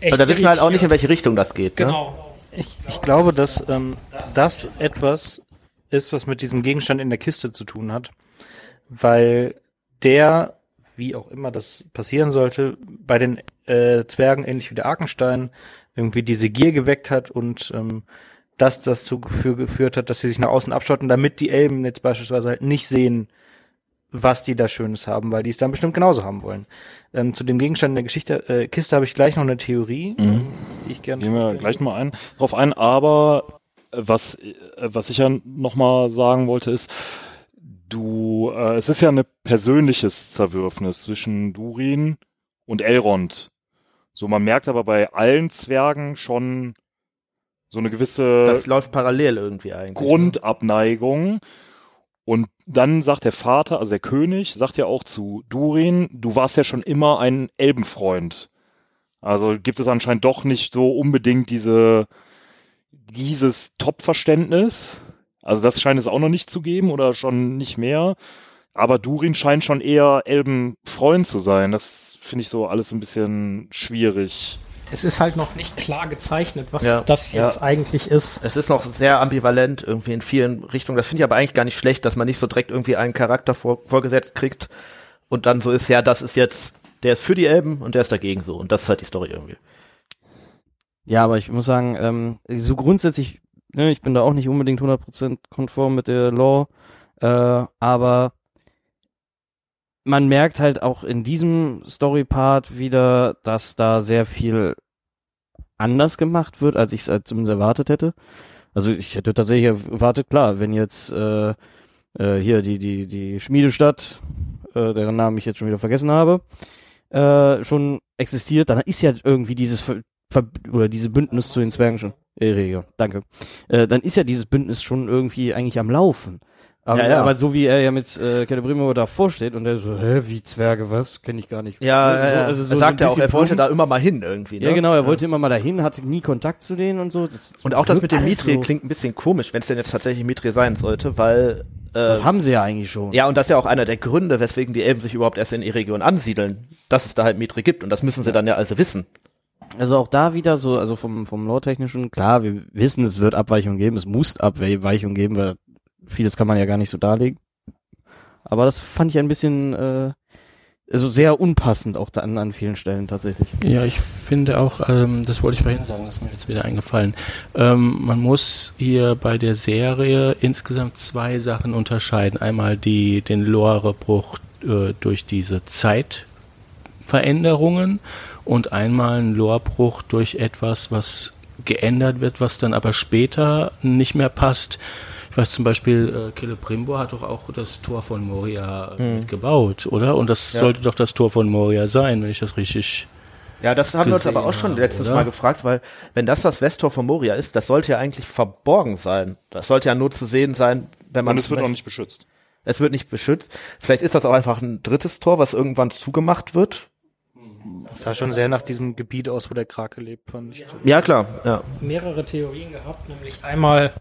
aber da wissen wir halt auch nicht, in welche Richtung das geht. Ne? Genau. Ich, ich glaube, dass ähm, das etwas ist, was mit diesem Gegenstand in der Kiste zu tun hat, weil der, wie auch immer das passieren sollte, bei den äh, Zwergen ähnlich wie der Arkenstein irgendwie diese Gier geweckt hat und ähm, das dazu für geführt hat, dass sie sich nach außen abschotten, damit die Elben jetzt beispielsweise halt nicht sehen, was die da Schönes haben, weil die es dann bestimmt genauso haben wollen. Ähm, zu dem Gegenstand der Geschichte äh, Kiste habe ich gleich noch eine Theorie, ähm, die ich gerne Gehen wir gleich mal ein, drauf ein, aber äh, was, äh, was ich ja nochmal sagen wollte ist, du, äh, es ist ja ein persönliches Zerwürfnis zwischen Durin und Elrond. So, man merkt aber bei allen Zwergen schon so eine gewisse Das läuft parallel irgendwie eigentlich. ne? Grundabneigung. Und dann sagt der Vater, also der König, sagt ja auch zu Durin, du warst ja schon immer ein Elbenfreund. Also gibt es anscheinend doch nicht so unbedingt diese, dieses Top-Verständnis. Also das scheint es auch noch nicht zu geben oder schon nicht mehr. Aber Durin scheint schon eher Elbenfreund zu sein. Das finde ich so alles ein bisschen schwierig. Es ist halt noch nicht klar gezeichnet, was Ja, das jetzt ja. eigentlich ist. Es ist noch sehr ambivalent irgendwie in vielen Richtungen. Das finde ich aber eigentlich gar nicht schlecht, dass man nicht so direkt irgendwie einen Charakter vor, vorgesetzt kriegt und dann so ist, ja, das ist jetzt, der ist für die Elben und der ist dagegen so. Und das ist halt die Story irgendwie. Ja, aber ich muss sagen, ähm, so grundsätzlich, ne, ich bin da auch nicht unbedingt 100% konform mit der Law, äh, aber man merkt halt auch in diesem Story-Part wieder, dass da sehr viel anders gemacht wird, als ich es halt zumindest erwartet hätte. Also ich hätte tatsächlich erwartet, klar, wenn jetzt äh, äh, hier die, die, die Schmiedestadt, äh, deren Namen ich jetzt schon wieder vergessen habe, äh, schon existiert, dann ist ja irgendwie dieses Ver Ver oder diese Bündnis zu den Zwergen schon. Region, danke. Äh, dann ist ja dieses Bündnis schon irgendwie eigentlich am Laufen. Aber, Ja, ja. aber so wie er ja mit äh, Celebrimo davor steht und er so, hä, wie Zwerge, was? Kenne ich gar nicht. Ja, so, ja, ja. also so, er so sagt ja auch, er wollte plump. da immer mal hin irgendwie. Ne? Ja, genau, er wollte immer mal dahin, hatte nie Kontakt zu denen und so. Das Und auch das mit dem so- klingt ein bisschen komisch, wenn es denn jetzt tatsächlich Mithril sein sollte, weil äh, Das haben sie ja eigentlich schon. ja, und das ist ja auch einer der Gründe, weswegen die Elben sich überhaupt erst in die Region ansiedeln, dass es da halt Mithril gibt und das müssen sie dann ja also wissen. Also auch da wieder so, also vom, vom Lore-Technischen, klar, wir wissen, es wird Abweichungen geben, es muss Abweichungen geben, weil vieles kann man ja gar nicht so darlegen. Aber das fand ich ein bisschen, äh, also sehr unpassend auch an, an vielen Stellen tatsächlich. Ja, ich finde auch, ähm, das wollte ich vorhin sagen, das ist mir jetzt wieder eingefallen. Ähm, man muss hier bei der Serie insgesamt zwei Sachen unterscheiden. Einmal die, den Lorebruch äh, durch diese Zeitveränderungen und einmal einen Lorebruch durch etwas, was geändert wird, was dann aber später nicht mehr passt. Ich weiß zum Beispiel, äh, Celebrimbor hat doch auch das Tor von Moria äh, mitgebaut, oder? Und das Ja. sollte doch das Tor von Moria sein, wenn ich das richtig Ja, das haben wir uns aber auch schon haben, letztens oder? mal gefragt, weil wenn das das Westtor von Moria ist, das sollte ja eigentlich verborgen sein. Das sollte ja nur zu sehen sein, wenn man Und es wird auch nicht beschützt. Es wird nicht beschützt. Vielleicht ist das auch einfach ein drittes Tor, was irgendwann zugemacht wird. Das sah schon sehr nach diesem Gebiet aus, wo der Krake lebt, fand ich. Ja, klar. Ja. mehrere Theorien gehabt, nämlich einmal,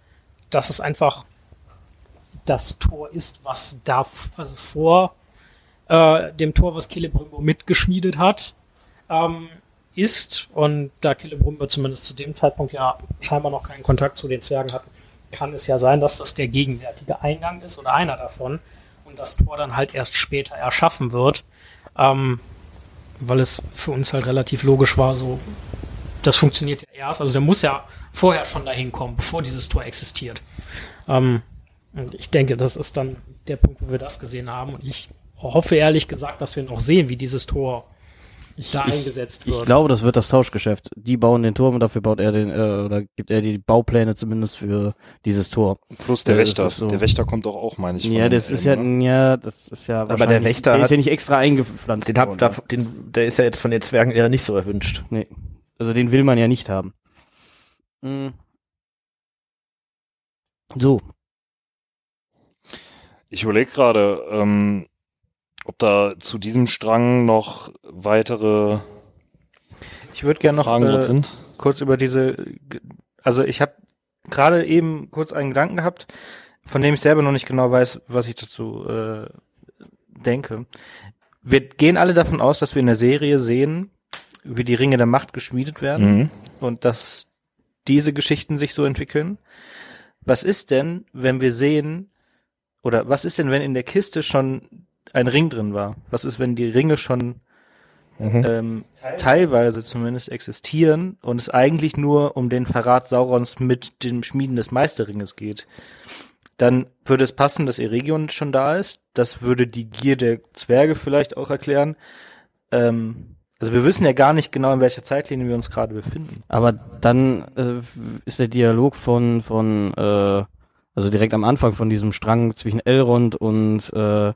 dass es einfach das Tor ist, was da, also vor äh, dem Tor, was Celebrimbor mitgeschmiedet hat. Ähm, ist und da Celebrimbor zumindest zu dem Zeitpunkt ja scheinbar noch keinen Kontakt zu den Zwergen hat, kann es ja sein, dass das der gegenwärtige Eingang ist oder einer davon und das Tor dann halt erst später erschaffen wird, ähm, weil es für uns halt relativ logisch war, so das funktioniert ja erst, also der muss ja vorher schon dahin kommen, bevor dieses Tor existiert. Ähm, und ich denke, das ist dann der Punkt, wo wir das gesehen haben und ich hoffe ehrlich gesagt, dass wir noch sehen, wie dieses Tor da eingesetzt wird. Ich glaube, das wird das Tauschgeschäft. Die bauen den Turm und dafür baut er den, äh, oder gibt er die Baupläne zumindest für dieses Tor. Plus der das Wächter. so. Der Wächter kommt doch auch, meine ich. Ja, das ist ja, Elben, ja, das ist ja Aber der Wächter der ist ja nicht extra eingepflanzt. Den, hab, worden. da, den, der ist ja jetzt von den Zwergen eher nicht so erwünscht. Nee. Also den will man ja nicht haben. Mhm. So, Ich überlege gerade, ähm, ob da zu diesem Strang noch weitere Ich würde gerne noch äh, kurz über diese, also ich habe gerade eben kurz einen Gedanken gehabt, von dem ich selber noch nicht genau weiß, was ich dazu äh, denke. Wir gehen alle davon aus, dass wir in der Serie sehen, wie die Ringe der Macht geschmiedet werden Mhm. und dass diese Geschichten sich so entwickeln. Was ist denn, wenn wir sehen, oder was ist denn, wenn in der Kiste schon ein Ring drin war? Was ist, wenn die Ringe schon ähm, teilweise zumindest existieren und es eigentlich nur um den Verrat Saurons mit dem Schmieden des Meisterringes geht? Dann würde es passen, dass Eregion schon da ist. Das würde die Gier der Zwerge vielleicht auch erklären. Ähm, also wir wissen ja gar nicht genau, in welcher Zeitlinie wir uns gerade befinden. aber dann äh, ist der Dialog von, von, äh, also direkt am Anfang von diesem Strang zwischen Elrond und äh,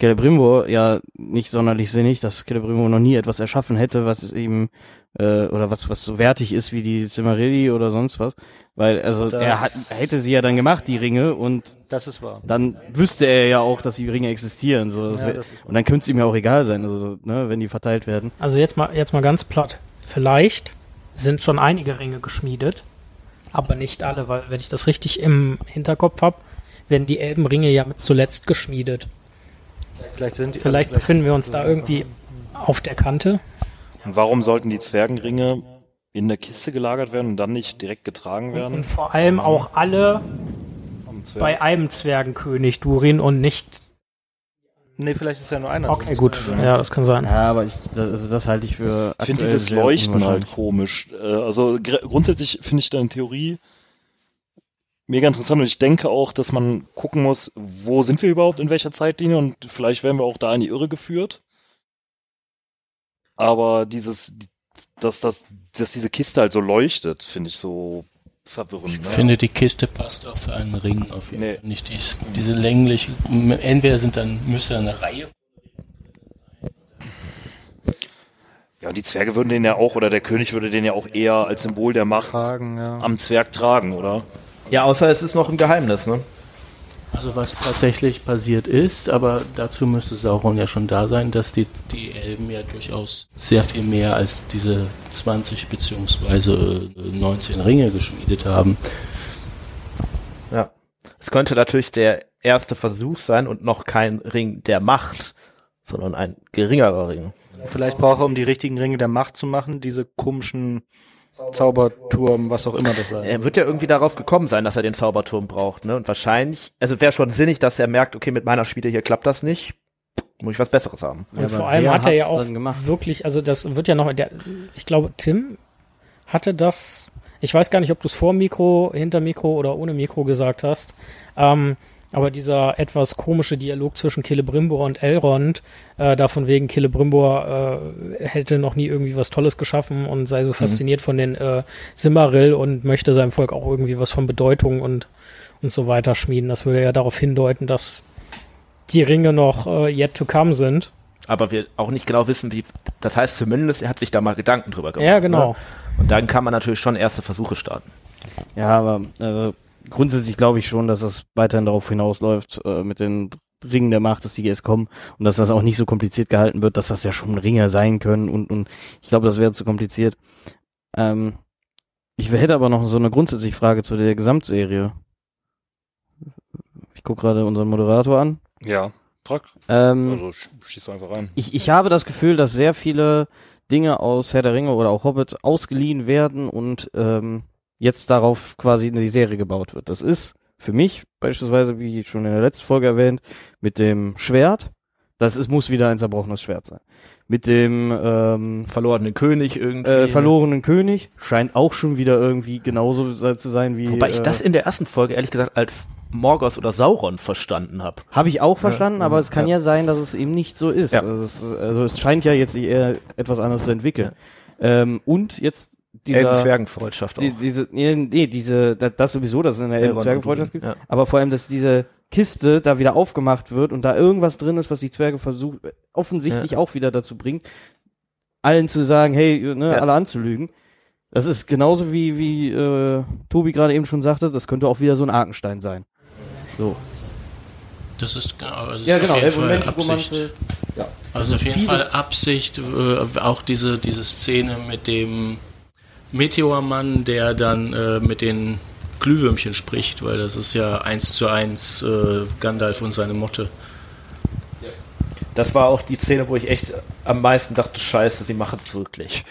Celebrimbor ja nicht sonderlich sinnig, dass Celebrimbor noch nie etwas erschaffen hätte, was ihm äh, oder was was so wertig ist wie die Cimmerilli oder sonst was, weil also Das- er hat, hätte sie ja dann gemacht die Ringe und Das ist wahr. dann wüsste er ja auch, dass die Ringe existieren so Ja, wär, und dann könnte es ihm ja auch egal sein, also ne, wenn die verteilt werden. Also jetzt mal, jetzt mal ganz platt. Vielleicht sind schon einige Ringe geschmiedet, aber nicht alle, weil wenn ich das richtig im Hinterkopf habe, werden die Elbenringe ja mit zuletzt geschmiedet. Vielleicht sind die, Vielleicht befinden wir uns da irgendwie auf der Kante. Und warum sollten die Zwergenringe in der Kiste gelagert werden und dann nicht direkt getragen werden? Und vor allem auch alle bei einem Zwergenkönig Durin und nicht. Nee, vielleicht ist ja nur einer. Okay, gut. Ja, das kann sein. Ja, aber ich, das, also das halte ich für Ich finde dieses Leuchten halt komisch. Äh, Also gr- grundsätzlich finde ich deine Theorie mega interessant und ich denke auch, dass man gucken muss, wo sind wir überhaupt in welcher Zeitlinie und vielleicht werden wir auch da in die Irre geführt. Aber dieses, dass, dass, dass diese Kiste halt so leuchtet, finde ich so verwirrend. Ich ne? finde, die Kiste passt auch für einen Ring auf jeden Nee. Fall nicht. Dies, diese länglichen, entweder sind dann, müsste eine Reihe Ja, und die Zwerge würden den ja auch, oder der König würde den ja auch eher als Symbol der Macht Tragen, ja. am Zwerg tragen, oder? Ja, außer es ist noch ein Geheimnis, ne? Also was tatsächlich passiert ist, aber dazu müsste Sauron ja schon da sein, dass die, die Elben ja durchaus sehr viel mehr als diese 20 beziehungsweise äh, 19 Ringe geschmiedet haben. Ja. Es könnte natürlich der erste Versuch sein und noch kein Ring der Macht, sondern ein geringerer Ring. Vielleicht braucht er, um die richtigen Ringe der Macht zu machen, diese komischen Zauberturm, was auch immer das sei. Er wird ja irgendwie darauf gekommen sein, dass er den Zauberturm braucht, ne? Und wahrscheinlich, also wäre schon sinnig, dass er merkt, okay, mit meiner Schmiede hier klappt das nicht, muss ich was Besseres haben. Und Ja, vor allem hat er ja auch wirklich, also das wird ja noch, der, ich glaube, Tim hatte das, ich weiß gar nicht, ob du es vor Mikro, hinter Mikro oder ohne Mikro gesagt hast, ähm, aber dieser etwas komische Dialog zwischen Celebrimbor und Elrond, äh, davon wegen Celebrimbor äh, hätte noch nie irgendwie was Tolles geschaffen und sei so fasziniert von den äh, Simarill und möchte seinem Volk auch irgendwie was von Bedeutung und, und so weiter schmieden. Das würde ja darauf hindeuten, dass die Ringe noch äh, yet to come sind. Aber wir auch nicht genau wissen, wie, das heißt zumindest, er hat sich da mal Gedanken drüber gemacht. Ja, genau. Ne? Und dann kann man natürlich schon erste Versuche starten. Ja, aber äh, grundsätzlich glaube ich schon, dass das weiterhin darauf hinausläuft, äh, mit den Ringen der Macht, dass die jetzt kommen und dass das auch nicht so kompliziert gehalten wird, dass das ja schon Ringe sein können und, und ich glaube, das wäre zu kompliziert. Ähm, ich hätte aber noch so eine grundsätzliche Frage zu der Gesamtserie. Ich gucke gerade unseren Moderator an. Ja, frag. Ähm, Also sch- schieß einfach rein. ich, ich habe das Gefühl, dass sehr viele Dinge aus Herr der Ringe oder auch Hobbit ausgeliehen werden und ähm, jetzt darauf quasi eine Serie gebaut wird. Das ist für mich beispielsweise, wie schon in der letzten Folge erwähnt, mit dem Schwert. Das ist, muss wieder ein zerbrochenes Schwert sein. Mit dem ähm, Verlorenen König irgendwie. äh, verlorenen König scheint auch schon wieder irgendwie genauso zu sein wie. Wobei ich äh, das in der ersten Folge ehrlich gesagt als Morgoth oder Sauron verstanden habe. Habe ich auch verstanden, aber es kann ja. ja. sein, dass es eben nicht so ist. Ja. Also, es, also es scheint ja jetzt eher etwas anderes zu entwickeln. Ähm, und jetzt dieser Elben-Zwergenfreundschaft die, diese nee, nee, diese da- das sowieso, dass es eine Elrond und Zwergenfreundschaft gibt, ja. aber vor allem, dass diese Kiste da wieder aufgemacht wird und da irgendwas drin ist, was die Zwerge versucht offensichtlich auch wieder dazu bringt, allen zu sagen, hey, ne, Ja. alle anzulügen. Das ist genauso wie wie äh, Tobi gerade eben schon sagte, das könnte auch wieder so ein Arkenstein sein. So. Das ist genau, das ist Ja, auf genau, jeden Fall. Absicht. Ja. Also auf jeden Fall Absicht, äh, auch diese, diese Szene mit dem Meteormann, der dann äh, mit den Glühwürmchen spricht, weil das ist ja eins zu eins äh, Gandalf und seine Motte. Das war auch die Szene, wo ich echt am meisten dachte, scheiße, sie machen es wirklich.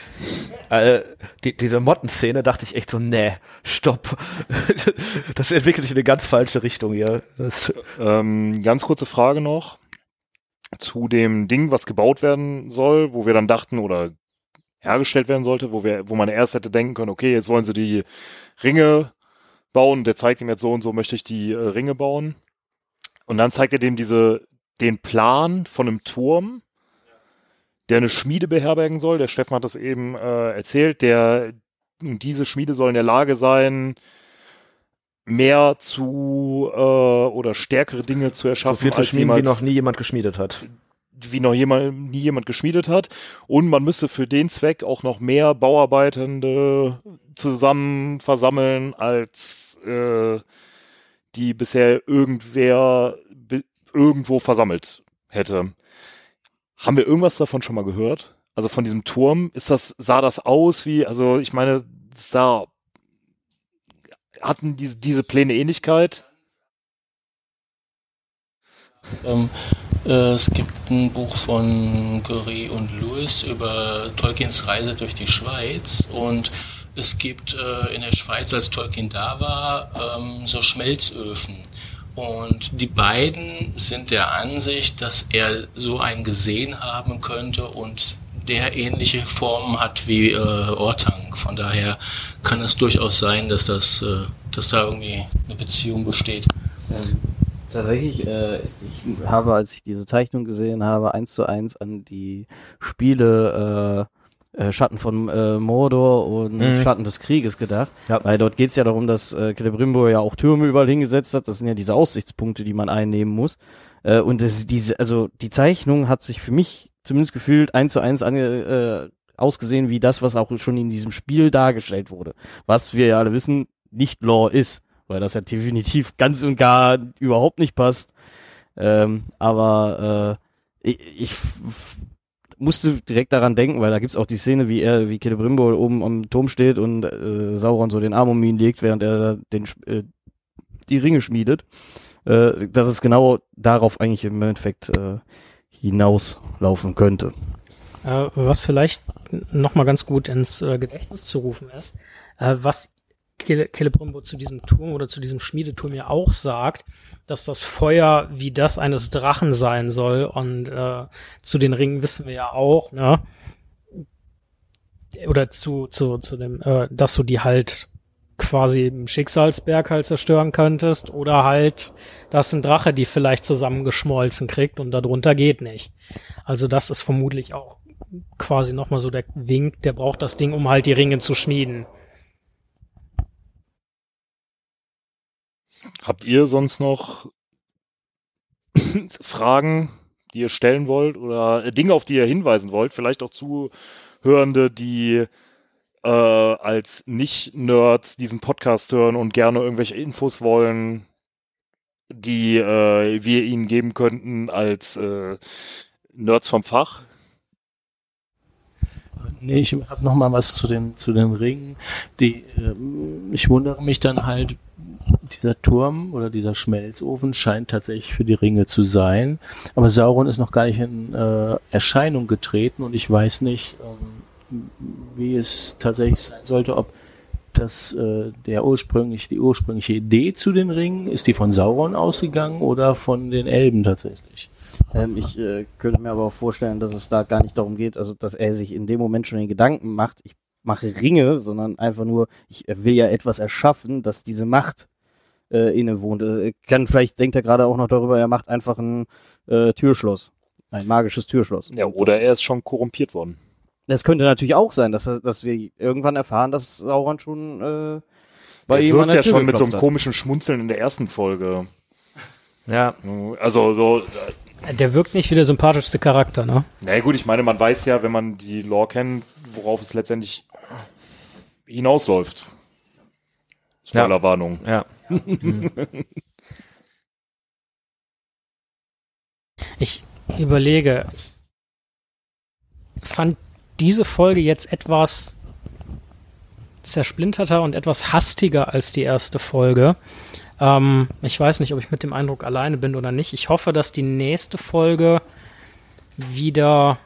Äh, die, diese Mottenszene dachte ich echt so, nee, stopp. das entwickelt sich in eine ganz falsche Richtung hier. Das, Ähm, ganz kurze Frage noch zu dem Ding, was gebaut werden soll, wo wir dann dachten oder hergestellt werden sollte, wo wir, wo man erst hätte denken können, okay, jetzt wollen sie die Ringe bauen, der zeigt ihm jetzt so und so möchte ich die äh, Ringe bauen. Und dann zeigt er dem diese, den Plan von einem Turm, der eine Schmiede beherbergen soll. Der Steffen hat das eben äh, erzählt, der, diese Schmiede soll in der Lage sein, mehr zu äh, oder stärkere Dinge zu so erschaffen, viel zu als schmieden, wie jemals, noch nie jemand geschmiedet hat. Wie noch jemand, nie jemand geschmiedet hat. Und man müsste für den Zweck auch noch mehr Bauarbeitende zusammen versammeln, als äh, die bisher irgendwer irgendwo versammelt hätte. Haben wir irgendwas davon schon mal gehört? Also von diesem Turm, ist das, sah das aus wie, also ich meine, sah, hatten diese, diese Pläne Ähnlichkeit? Ähm, äh, es gibt ein Buch von Gury und Lewis über Tolkiens Reise durch die Schweiz und es gibt äh, in der Schweiz, als Tolkien da war, ähm, so Schmelzöfen. Und die beiden sind der Ansicht, dass er so einen gesehen haben könnte und der ähnliche Formen hat wie äh, Ortang. Von daher kann es durchaus sein, dass das, äh, dass da irgendwie eine Beziehung besteht. Ähm, tatsächlich, äh, ich habe, als ich diese Zeichnung gesehen habe, eins zu eins an die Spiele äh, äh, Schatten von äh, Mordor und Mhm. Schatten des Krieges gedacht. Ja. Weil dort geht es ja darum, dass äh, Celebrimbor ja auch Türme überall hingesetzt hat. Das sind ja diese Aussichtspunkte, die man einnehmen muss. Äh, und das, diese, also die Zeichnung hat sich für mich zumindest gefühlt eins zu eins ange, äh, ausgesehen wie das, was auch schon in diesem Spiel dargestellt wurde. Was wir ja alle wissen, nicht Lore ist, weil das ja definitiv ganz und gar überhaupt nicht passt. Ähm, aber äh, ich, ich musste direkt daran denken, weil da gibt's auch die Szene, wie er, wie Celebrimbor oben am Turm steht und äh, Sauron so den Arm um ihn legt, während er den, äh, die Ringe schmiedet. Äh, dass es genau darauf eigentlich im Endeffekt äh, hinauslaufen könnte. Äh, was vielleicht nochmal ganz gut ins äh, Gedächtnis zu rufen ist, äh, was Celebrimbor zu diesem Turm oder zu diesem Schmiedeturm ja auch sagt, dass das Feuer wie das eines Drachen sein soll und äh, zu den Ringen wissen wir ja auch, ne? Oder zu, zu, zu dem, äh, dass du die halt quasi im Schicksalsberg halt zerstören könntest oder halt, dass ein Drache die vielleicht zusammengeschmolzen kriegt und darunter geht nicht. Also das ist vermutlich auch quasi nochmal so der Wink, der braucht das Ding, um halt die Ringe zu schmieden. Habt ihr sonst noch Fragen, die ihr stellen wollt oder äh, Dinge, auf die ihr hinweisen wollt? Vielleicht auch Zuhörende, die äh, als Nicht-Nerds diesen Podcast hören und gerne irgendwelche Infos wollen, die äh, wir ihnen geben könnten als äh, Nerds vom Fach. Nee, ich habe noch mal was zu den zu den Ringen. Die, ähm, ich wundere mich dann halt, dieser Turm oder dieser Schmelzofen scheint tatsächlich für die Ringe zu sein, aber Sauron ist noch gar nicht in äh, Erscheinung getreten und ich weiß nicht, ähm, wie es tatsächlich sein sollte, ob das äh, der ursprünglich die ursprüngliche Idee zu den Ringen ist die von Sauron ausgegangen oder von den Elben tatsächlich? Ähm, ich äh, könnte mir aber auch vorstellen, dass es da gar nicht darum geht, also dass er sich in dem Moment schon den Gedanken macht, ich mache Ringe, sondern einfach nur, ich will ja etwas erschaffen, das diese Macht äh, innewohnt. Äh, kann, vielleicht denkt er gerade auch noch darüber, er macht einfach ein äh, Türschloss. Ein magisches Türschloss. Ja, oder er ist schon korrumpiert worden. Das könnte natürlich auch sein, dass, dass wir irgendwann erfahren, dass Sauron schon äh, bei Der ihm an wirkt der ja Tür schon mit so einem hat. komischen Schmunzeln in der ersten Folge. Ja, Also so, Der wirkt nicht wie der sympathischste Charakter, ne? na gut, ich meine, man weiß ja, wenn man die Lore kennt, worauf es letztendlich hinausläuft. Spoilerwarnung. ja. Ich überlege, ich fand diese Folge jetzt etwas zersplinterter und etwas hastiger als die erste Folge. Ähm, ich weiß nicht, ob ich mit dem Eindruck alleine bin oder nicht. Ich hoffe, dass die nächste Folge wieder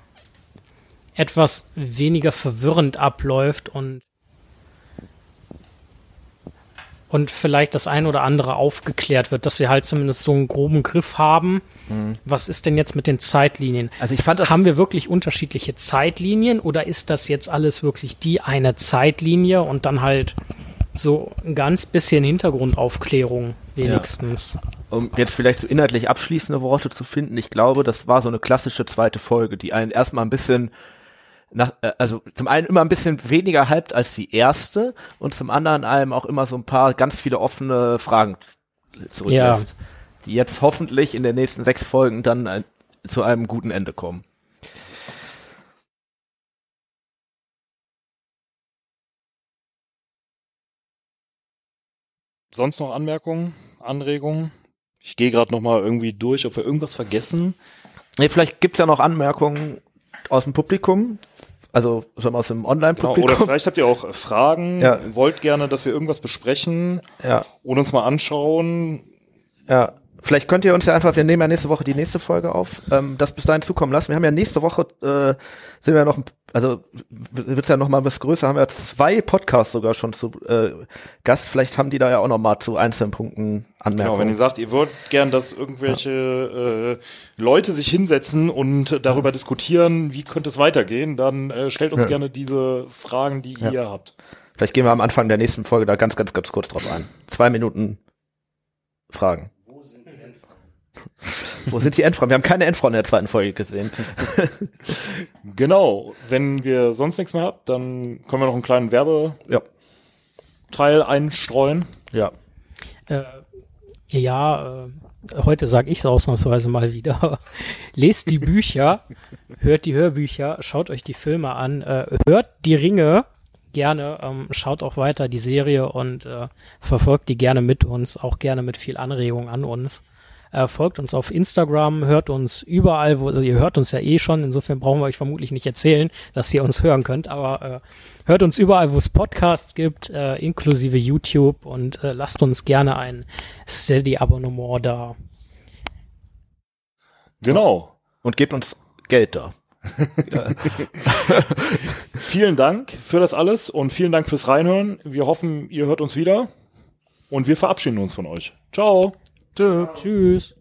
etwas weniger verwirrend abläuft und und vielleicht das ein oder andere aufgeklärt wird, dass wir halt zumindest so einen groben Griff haben. Was ist denn jetzt mit den Zeitlinien? Also ich fand das Haben wir wirklich unterschiedliche Zeitlinien oder ist das jetzt alles wirklich die eine Zeitlinie und dann halt so ein ganz bisschen Hintergrundaufklärung wenigstens? um jetzt vielleicht so inhaltlich abschließende Worte zu finden, ich glaube, das war so eine klassische zweite Folge, die einen erstmal ein bisschen nach, äh, also zum einen immer ein bisschen weniger hyped als die erste und zum anderen einem auch immer so ein paar ganz viele offene Fragen zurücklässt, die jetzt hoffentlich in den nächsten sechs Folgen dann ein, zu einem guten Ende kommen. Sonst noch Anmerkungen, Anregungen? Ich gehe gerade noch mal irgendwie durch, ob wir irgendwas vergessen. Nee, vielleicht gibt's ja noch Anmerkungen aus dem Publikum, also schon aus dem Genau, oder Online-Publikum. vielleicht habt ihr auch äh, Fragen, Ja. wollt gerne, dass wir irgendwas besprechen ja, und uns mal anschauen. ja. Vielleicht könnt ihr uns ja einfach, wir nehmen ja nächste Woche die nächste Folge auf, ähm, das bis dahin zukommen lassen. Wir haben ja nächste Woche, äh, sind wir ja noch, ein- also wird's ja noch mal was größer, haben wir zwei Podcasts sogar schon zu äh, Gast. Vielleicht haben die da ja auch noch mal zu einzelnen Punkten Genau, wenn ihr Anmerkungen. sagt, ihr wollt gern, dass irgendwelche äh, Leute sich hinsetzen und darüber diskutieren, wie könnte es weitergehen, dann äh, stellt uns Ja. gerne diese Fragen, die Ja. ihr habt. Vielleicht gehen wir am Anfang der nächsten Folge da ganz, ganz, ganz kurz drauf ein. Zwei Minuten Fragen. Wo sind die Endfrauen? Wir haben keine Endfrauen in der zweiten Folge gesehen. Genau, wenn wir sonst nichts mehr habt, dann können wir noch einen kleinen Werbeteil Ja, einstreuen. ja. Äh, ja, äh, heute sage ich es ausnahmsweise mal wieder. Lest die Bücher, hört die Hörbücher, schaut euch die Filme an, äh, hört die Ringe gerne, ähm, schaut auch weiter die Serie und äh, verfolgt die gerne mit uns, auch gerne mit viel Anregung an uns. Äh, folgt uns auf Instagram, hört uns überall, wo, also ihr hört uns ja eh schon, insofern brauchen wir euch vermutlich nicht erzählen, dass ihr uns hören könnt, aber äh, hört uns überall, wo es Podcasts gibt, äh, inklusive YouTube und äh, lasst uns gerne ein Steady-Abonnement da. Genau. Und gebt uns Geld da. Vielen Dank für das alles und vielen Dank fürs Reinhören. Wir hoffen, ihr hört uns wieder und wir verabschieden uns von euch. Ciao. Tschö. Tschüss.